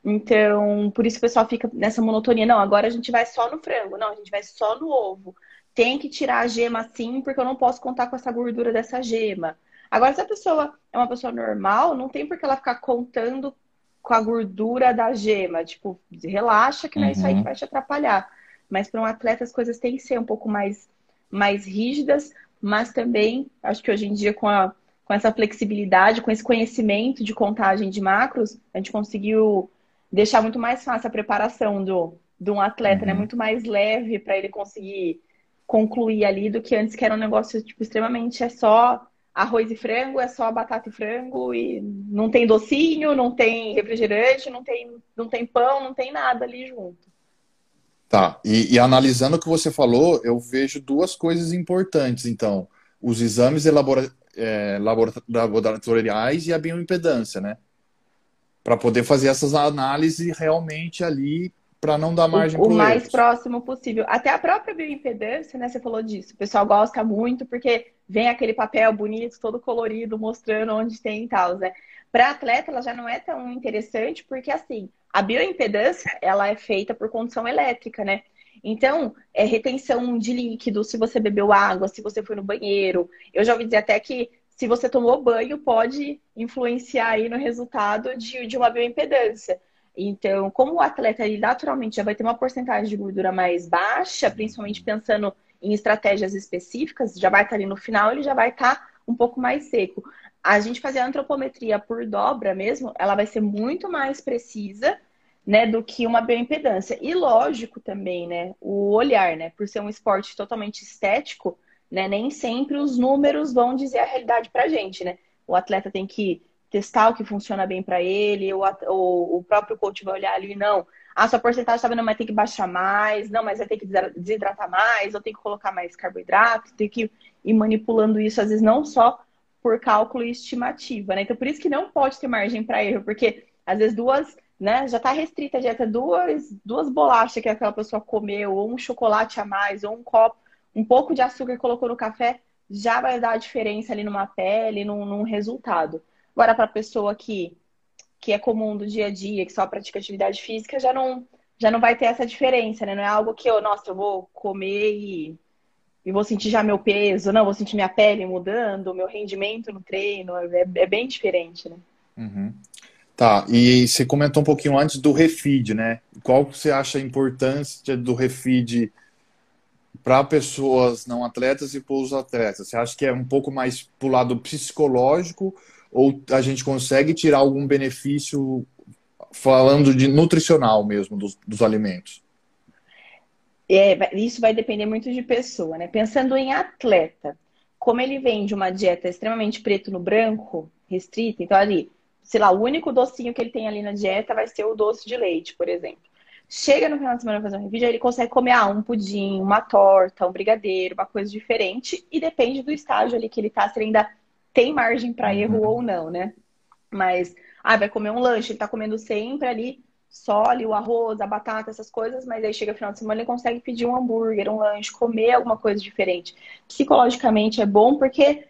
Então, por isso o pessoal fica nessa monotonia. Não, agora a gente vai só no frango. Não, a gente vai só no ovo. Tem que tirar a gema sim, porque eu não posso contar com essa gordura dessa gema. Agora, se a pessoa é uma pessoa normal, não tem por que ela ficar contando com a gordura da gema. Tipo, relaxa que não é isso aí que vai te atrapalhar. Mas para um atleta as coisas têm que ser um pouco mais, mais rígidas, mas também acho que hoje em dia com, a, com essa flexibilidade, com esse conhecimento de contagem de macros, a gente conseguiu deixar muito mais fácil a preparação do, de um atleta, né? uhum. né? Muito mais leve para ele conseguir concluir ali do que antes que era um negócio tipo extremamente é só arroz e frango é só batata e frango e não tem docinho, não tem refrigerante, não tem, não tem pão, não tem nada ali junto. Tá, e, e analisando o que você falou, eu vejo duas coisas importantes, então. Os exames elabora, é, laboratoriais e a bioimpedância, né? Para poder fazer essas análises realmente ali para não dar margem para o mais erro. próximo possível. Até a própria bioimpedância, né? Você falou disso. O pessoal gosta muito porque vem aquele papel bonito, todo colorido, mostrando onde tem e tal, né? Para atleta, ela já não é tão interessante porque assim, a bioimpedância ela é feita por condução elétrica, né? Então, é retenção de líquido, se você bebeu água, se você foi no banheiro. Eu já ouvi dizer até que se você tomou banho, pode influenciar aí no resultado de, de uma bioimpedância. Então, como o atleta ele naturalmente já vai ter uma porcentagem de gordura mais baixa, principalmente pensando em estratégias específicas, já vai estar ali no final, ele já vai estar um pouco mais seco. A gente fazer a antropometria por dobra mesmo, ela vai ser muito mais precisa, né, do que uma bioimpedância. E lógico também, né, o olhar, né, por ser um esporte totalmente estético, né, nem sempre os números vão dizer a realidade pra gente, né? O atleta tem que testar o que funciona bem para ele, ou, ou, o próprio coach vai olhar ali, não, a sua porcentagem está vendo, mas tem que baixar mais, não, mas vai ter que desidratar mais, ou tem que colocar mais carboidrato, tem que ir manipulando isso, às vezes não só por cálculo e estimativa, né? Então, por isso que não pode ter margem para erro, porque às vezes duas, né, já está restrita a dieta, duas, duas bolachas que aquela pessoa comeu, ou um chocolate a mais, ou um copo, um pouco de açúcar colocou no café, já vai dar a diferença ali numa pele, num, num resultado. Agora, para a pessoa que que é comum do dia a dia, que só pratica atividade física, já não, já não vai ter essa diferença, né? Não é algo que eu, nossa, eu vou comer e, e vou sentir já meu peso, não, vou sentir minha pele mudando, meu rendimento no treino, é, é bem diferente, né? Uhum. Tá, e você comentou um pouquinho antes do refeed, né? Qual você acha a importância do refeed para pessoas não atletas e para os atletas? Você acha que é um pouco mais para o lado psicológico ou a gente consegue tirar algum benefício falando de nutricional mesmo dos, dos alimentos? É, isso vai depender muito de pessoa, né? Pensando em atleta, como ele vem de uma dieta extremamente preto no branco, restrita, então ali, sei lá, o único docinho que ele tem ali na dieta vai ser o doce de leite, por exemplo. Chega no final de semana fazer um vídeo, ele consegue comer ah, um pudim, uma torta, um brigadeiro, uma coisa diferente, e depende do estágio ali que ele tá, se ele ainda tem margem para uhum. erro ou não, né? Mas, ah, vai comer um lanche, ele tá comendo sempre ali só ali o arroz, a batata, essas coisas, mas aí chega final de semana ele consegue pedir um hambúrguer, um lanche, comer alguma coisa diferente. Psicologicamente é bom porque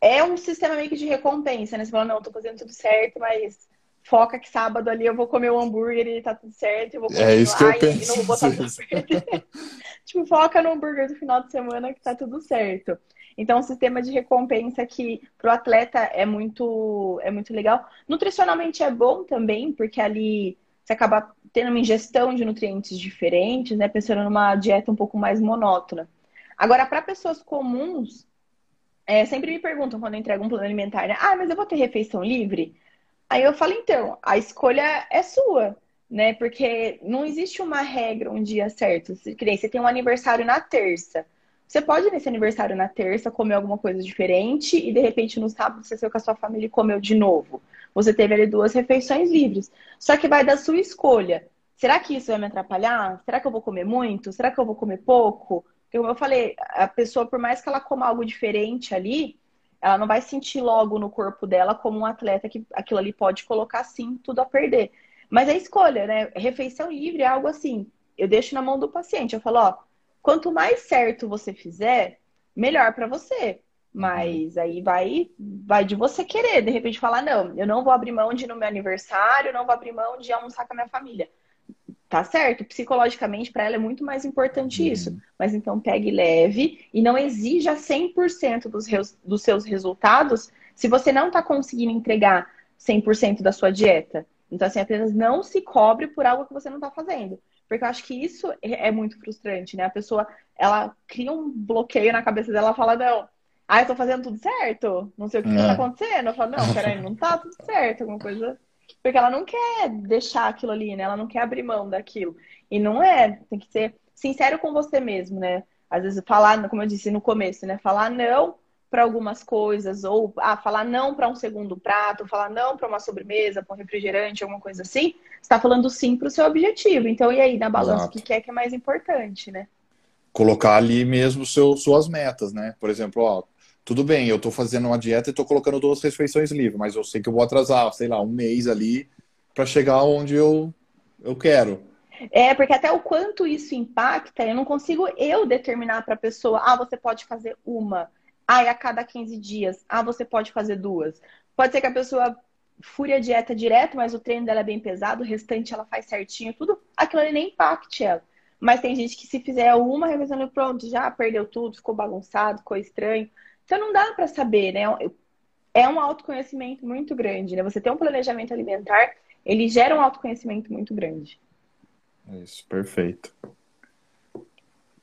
é um sistema meio que de recompensa, né? Você fala, não, tô fazendo tudo certo, mas foca que sábado ali eu vou comer um hambúrguer e tá tudo certo, eu vou é isso que eu penso. não vou botar tipo, foca no hambúrguer do final de semana que tá tudo certo. Então, um sistema de recompensa que para o atleta é muito, é muito legal. Nutricionalmente é bom também, porque ali você acaba tendo uma ingestão de nutrientes diferentes, né? Pensando numa dieta um pouco mais monótona. Agora, para pessoas comuns, é, sempre me perguntam quando eu entrego um plano alimentar, né? Ah, mas eu vou ter refeição livre? Aí eu falo, então, a escolha é sua, né? Porque não existe uma regra, um dia certo. Nem você tem um aniversário na terça. Você pode, nesse aniversário na terça, comer alguma coisa diferente e, de repente, no sábado, você saiu com a sua família e comeu de novo. Você teve ali duas refeições livres. Só que vai da sua escolha. Será que isso vai me atrapalhar? Será que eu vou comer muito? Será que eu vou comer pouco? Como eu falei, a pessoa, por mais que ela coma algo diferente ali, ela não vai sentir logo no corpo dela como um atleta que aquilo ali pode colocar, sim, tudo a perder. Mas é escolha, né? Refeição livre é algo assim. Eu deixo na mão do paciente. Eu falo, ó, Quanto mais certo você fizer, melhor para você. Mas aí vai, vai de você querer, de repente falar, não, eu não vou abrir mão de ir no meu aniversário, não vou abrir mão de almoçar com a minha família. Tá certo? Psicologicamente, para ela é muito mais importante uhum. isso. Mas então pegue leve e não exija 100% dos, dos seus resultados se você não está conseguindo entregar 100% da sua dieta. Então, assim, apenas não se cobre por algo que você não está fazendo. Porque eu acho que isso é, é muito frustrante, né? A pessoa, ela cria um bloqueio na cabeça dela, fala, não, ah, eu tô fazendo tudo certo, não sei o que, é. que tá acontecendo. Eu falo, não, peraí, não tá tudo certo, alguma coisa. Porque ela não quer deixar aquilo ali, né? Ela não quer abrir mão daquilo. E não é, tem que ser sincero com você mesmo, né? Às vezes falar, como eu disse no começo, né? Falar não para algumas coisas, ou ah, falar não para um segundo prato, falar não para uma sobremesa, para um refrigerante, alguma coisa assim, está falando sim para o seu objetivo. Então, e aí, na balança, o que é que é mais importante, né? Colocar ali mesmo seu, suas metas, né? Por exemplo, ó, tudo bem, eu estou fazendo uma dieta e estou colocando duas refeições livres, mas eu sei que eu vou atrasar, sei lá, um mês ali para chegar onde eu, eu quero. É, porque até o quanto isso impacta, eu não consigo eu determinar para a pessoa, ah, você pode fazer uma ah, a cada 15 dias. Ah, você pode fazer duas. Pode ser que a pessoa fure a dieta direto, mas o treino dela é bem pesado, o restante ela faz certinho, tudo. Aquilo ali nem impacte ela. Mas tem gente que se fizer uma revisão pronto, já perdeu tudo, ficou bagunçado, ficou estranho. Então não dá para saber, né? É um autoconhecimento muito grande, né? Você ter um planejamento alimentar, ele gera um autoconhecimento muito grande. Isso, perfeito.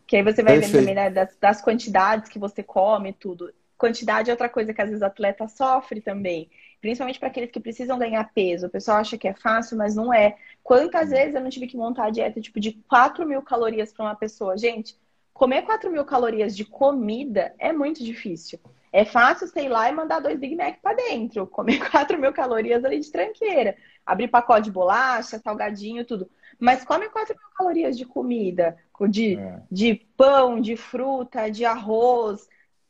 Que aí você vai Perfeito. vendo também né, das, das, quantidades que você come tudo. Quantidade é outra coisa que às vezes o atleta sofre também. Principalmente para aqueles que precisam ganhar peso. O pessoal acha que é fácil, mas não é. Quantas vezes eu não tive que montar a dieta tipo de 4 mil calorias para uma pessoa? Gente, comer 4 mil calorias de comida é muito difícil. É fácil você ir lá e mandar dois Big Mac para dentro, comer 4 mil calorias ali de tranqueira, abrir pacote de bolacha, salgadinho, tudo. mas come 4 mil calorias de comida, de, é. de pão, de fruta, de arroz,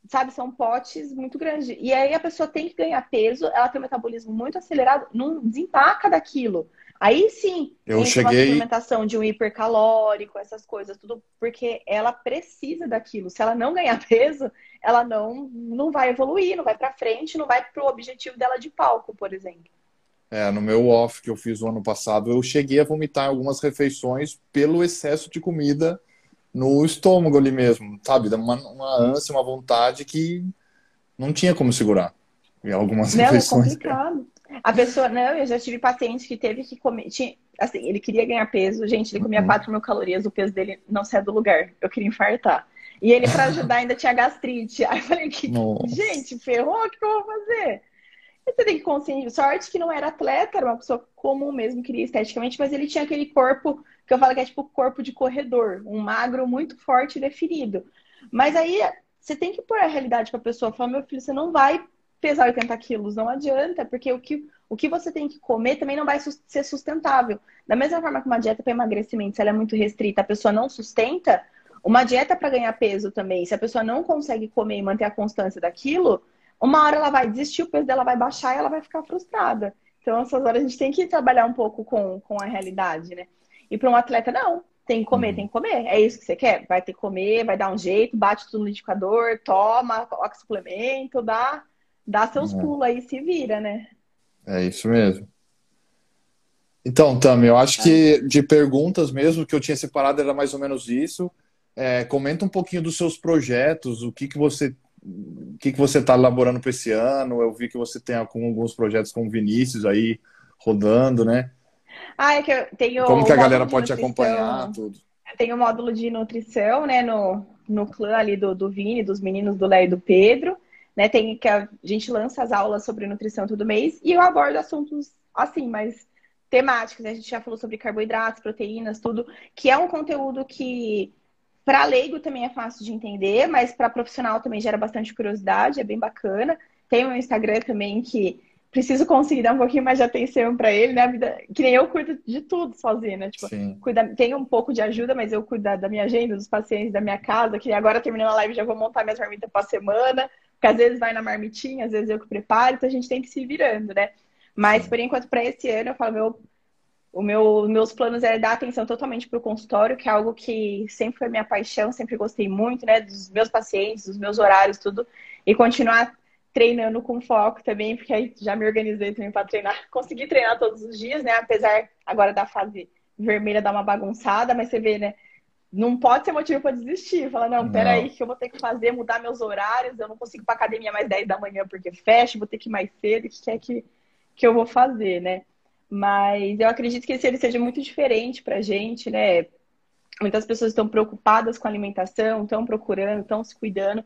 sabe? São potes muito grandes. E aí a pessoa tem que ganhar peso, ela tem um metabolismo muito acelerado, não desempaca daquilo. Aí sim, eu cheguei... uma suplementação de um hipercalórico, essas coisas, tudo, porque ela precisa daquilo. Se ela não ganhar peso, ela não, não vai evoluir, não vai para frente, não vai para o objetivo dela de palco, por exemplo. É, no meu off que eu fiz o ano passado, eu cheguei a vomitar algumas refeições pelo excesso de comida no estômago ali mesmo, sabe? Uma, uma ânsia, uma vontade que não tinha como segurar em algumas não, é refeições. É complicado. A pessoa, não, eu já tive paciente que teve que comer. Tinha, assim, ele queria ganhar peso, gente, ele comia uhum. 4 mil calorias, o peso dele não sai do lugar. Eu queria infartar. E ele, para ajudar, ainda tinha gastrite. Aí eu falei que, gente, ferrou, o que eu vou fazer? E você tem que conscientizar. Sorte que não era atleta, era uma pessoa comum mesmo, queria esteticamente, mas ele tinha aquele corpo que eu falo que é tipo corpo de corredor, um magro muito forte e definido. Mas aí você tem que pôr a realidade para a pessoa. Falar, meu filho, você não vai pesar 80 quilos, não adianta, porque o que, o que você tem que comer também não vai ser sustentável. Da mesma forma que uma dieta para emagrecimento, se ela é muito restrita, a pessoa não sustenta, uma dieta para ganhar peso também, se a pessoa não consegue comer e manter a constância daquilo, uma hora ela vai desistir, o peso dela vai baixar e ela vai ficar frustrada. Então, essas horas a gente tem que trabalhar um pouco com, com a realidade, né? E para um atleta, não. Tem que comer, uhum. tem que comer. É isso que você quer? Vai ter que comer, vai dar um jeito, bate tudo no liquidificador, toma, coloca suplemento, dá dá seus uhum. pulos aí se vira, né? É isso mesmo. Então, Tami, eu acho que é. de perguntas mesmo que eu tinha separado era mais ou menos isso. É, comenta um pouquinho dos seus projetos, o que, que você o que, que você está elaborando para esse ano. Eu vi que você tem alguns projetos com o Vinícius aí rodando, né? Ah, é que eu tenho. Como que a galera pode te acompanhar, tudo? Tem o módulo de nutrição, né, no, no clã ali do, do Vini, dos meninos do Léo e do Pedro né? Tem que a gente lança as aulas sobre nutrição todo mês e eu abordo assuntos assim, mas temáticos. Né? A gente já falou sobre carboidratos, proteínas, tudo, que é um conteúdo que para leigo também é fácil de entender, mas para profissional também gera bastante curiosidade, é bem bacana. Tem o Instagram também que preciso conseguir dar um pouquinho mais de atenção para ele, né? A vida, que nem eu cuido de tudo sozinha, né? Tipo, cuida, tenho um pouco de ajuda, mas eu cuido da, minha agenda, dos pacientes, da minha casa, que agora terminando a live já vou montar minhas marmitas para semana. Porque às vezes vai na marmitinha, às vezes eu que preparo, então a gente tem que se ir virando, né? Mas por enquanto, para esse ano, eu falo, meu, o meu, meus planos é dar atenção totalmente para o consultório, que é algo que sempre foi minha paixão, sempre gostei muito, né? Dos meus pacientes, dos meus horários, tudo. E continuar treinando com foco também, porque aí já me organizei também para treinar. Consegui treinar todos os dias, né? Apesar agora da fase vermelha dar uma bagunçada, mas você vê, né? Não pode ser motivo para desistir. Falar, não, peraí, que eu vou ter que fazer, mudar meus horários, eu não consigo ir para academia mais 10 da manhã porque fecha, vou ter que ir mais cedo, o que é que, que eu vou fazer, né? Mas eu acredito que esse ano seja muito diferente pra gente, né? Muitas pessoas estão preocupadas com a alimentação, estão procurando, estão se cuidando.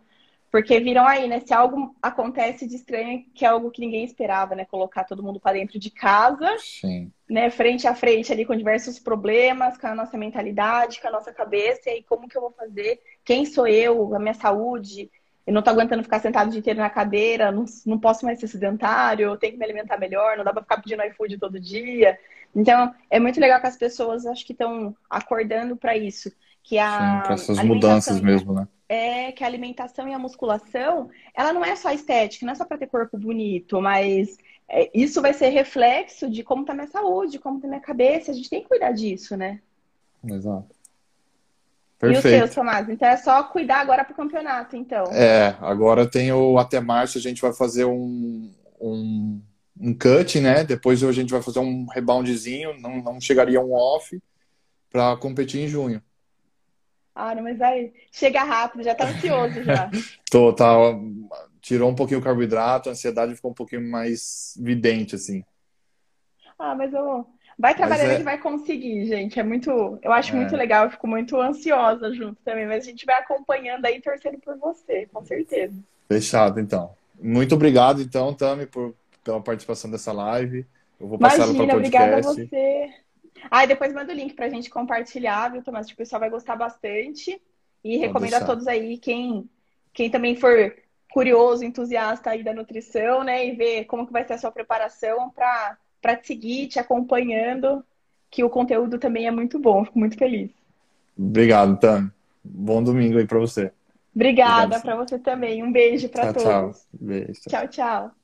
Porque viram aí, né? Se algo acontece de estranho, que é algo que ninguém esperava, né? Colocar todo mundo para dentro de casa, Sim. Né? Frente a frente ali com diversos problemas, com a nossa mentalidade, com a nossa cabeça. E como que eu vou fazer? Quem sou eu? A minha saúde? Eu não tô aguentando ficar sentado o dia inteiro na cadeira, não, não posso mais ser sedentário, eu tenho que me alimentar melhor, não dá para ficar pedindo iFood todo dia. Então, é muito legal que as pessoas acho que estão acordando para isso. Que a Sim, essas mudanças mesmo, né? é que a alimentação e a musculação, ela não é só estética, não é só para ter corpo bonito, mas isso vai ser reflexo de como tá minha saúde, como tá minha cabeça. A gente tem que cuidar disso, né? Exato. Perfeito. E o seu, Tomás? Então é só cuidar agora pro campeonato, então. É, agora tem o até março a gente vai fazer um, um, um cut, né? Depois a gente vai fazer um reboundzinho, não, não chegaria um off para competir em junho. Ah, não, mas aí chega rápido, já tá ansioso já. Tô, tá. Tirou um pouquinho o carboidrato, a ansiedade ficou um pouquinho mais vidente, assim. Ah, mas eu. Vai trabalhando é... que vai conseguir, gente. É muito. Eu acho é. muito legal, eu fico muito ansiosa junto também, mas a gente vai acompanhando aí torcendo por você, com certeza. Fechado, então. Muito obrigado, então, Tami, por, pela participação dessa live. Eu vou passar Imagina, para podcast. Obrigada a você. Ah, e depois manda o link pra gente compartilhar, viu, Tomás? Acho que o pessoal vai gostar bastante. E Vou recomendo deixar. a todos aí, quem, quem também for curioso, entusiasta aí da nutrição, né? E ver como que vai ser a sua preparação para te seguir, te acompanhando. que o conteúdo também é muito bom. Fico muito feliz. Obrigado, Tami. Bom domingo aí para você. Obrigada para você também. Um beijo para todos. Tchau. Beijo. Tchau, tchau.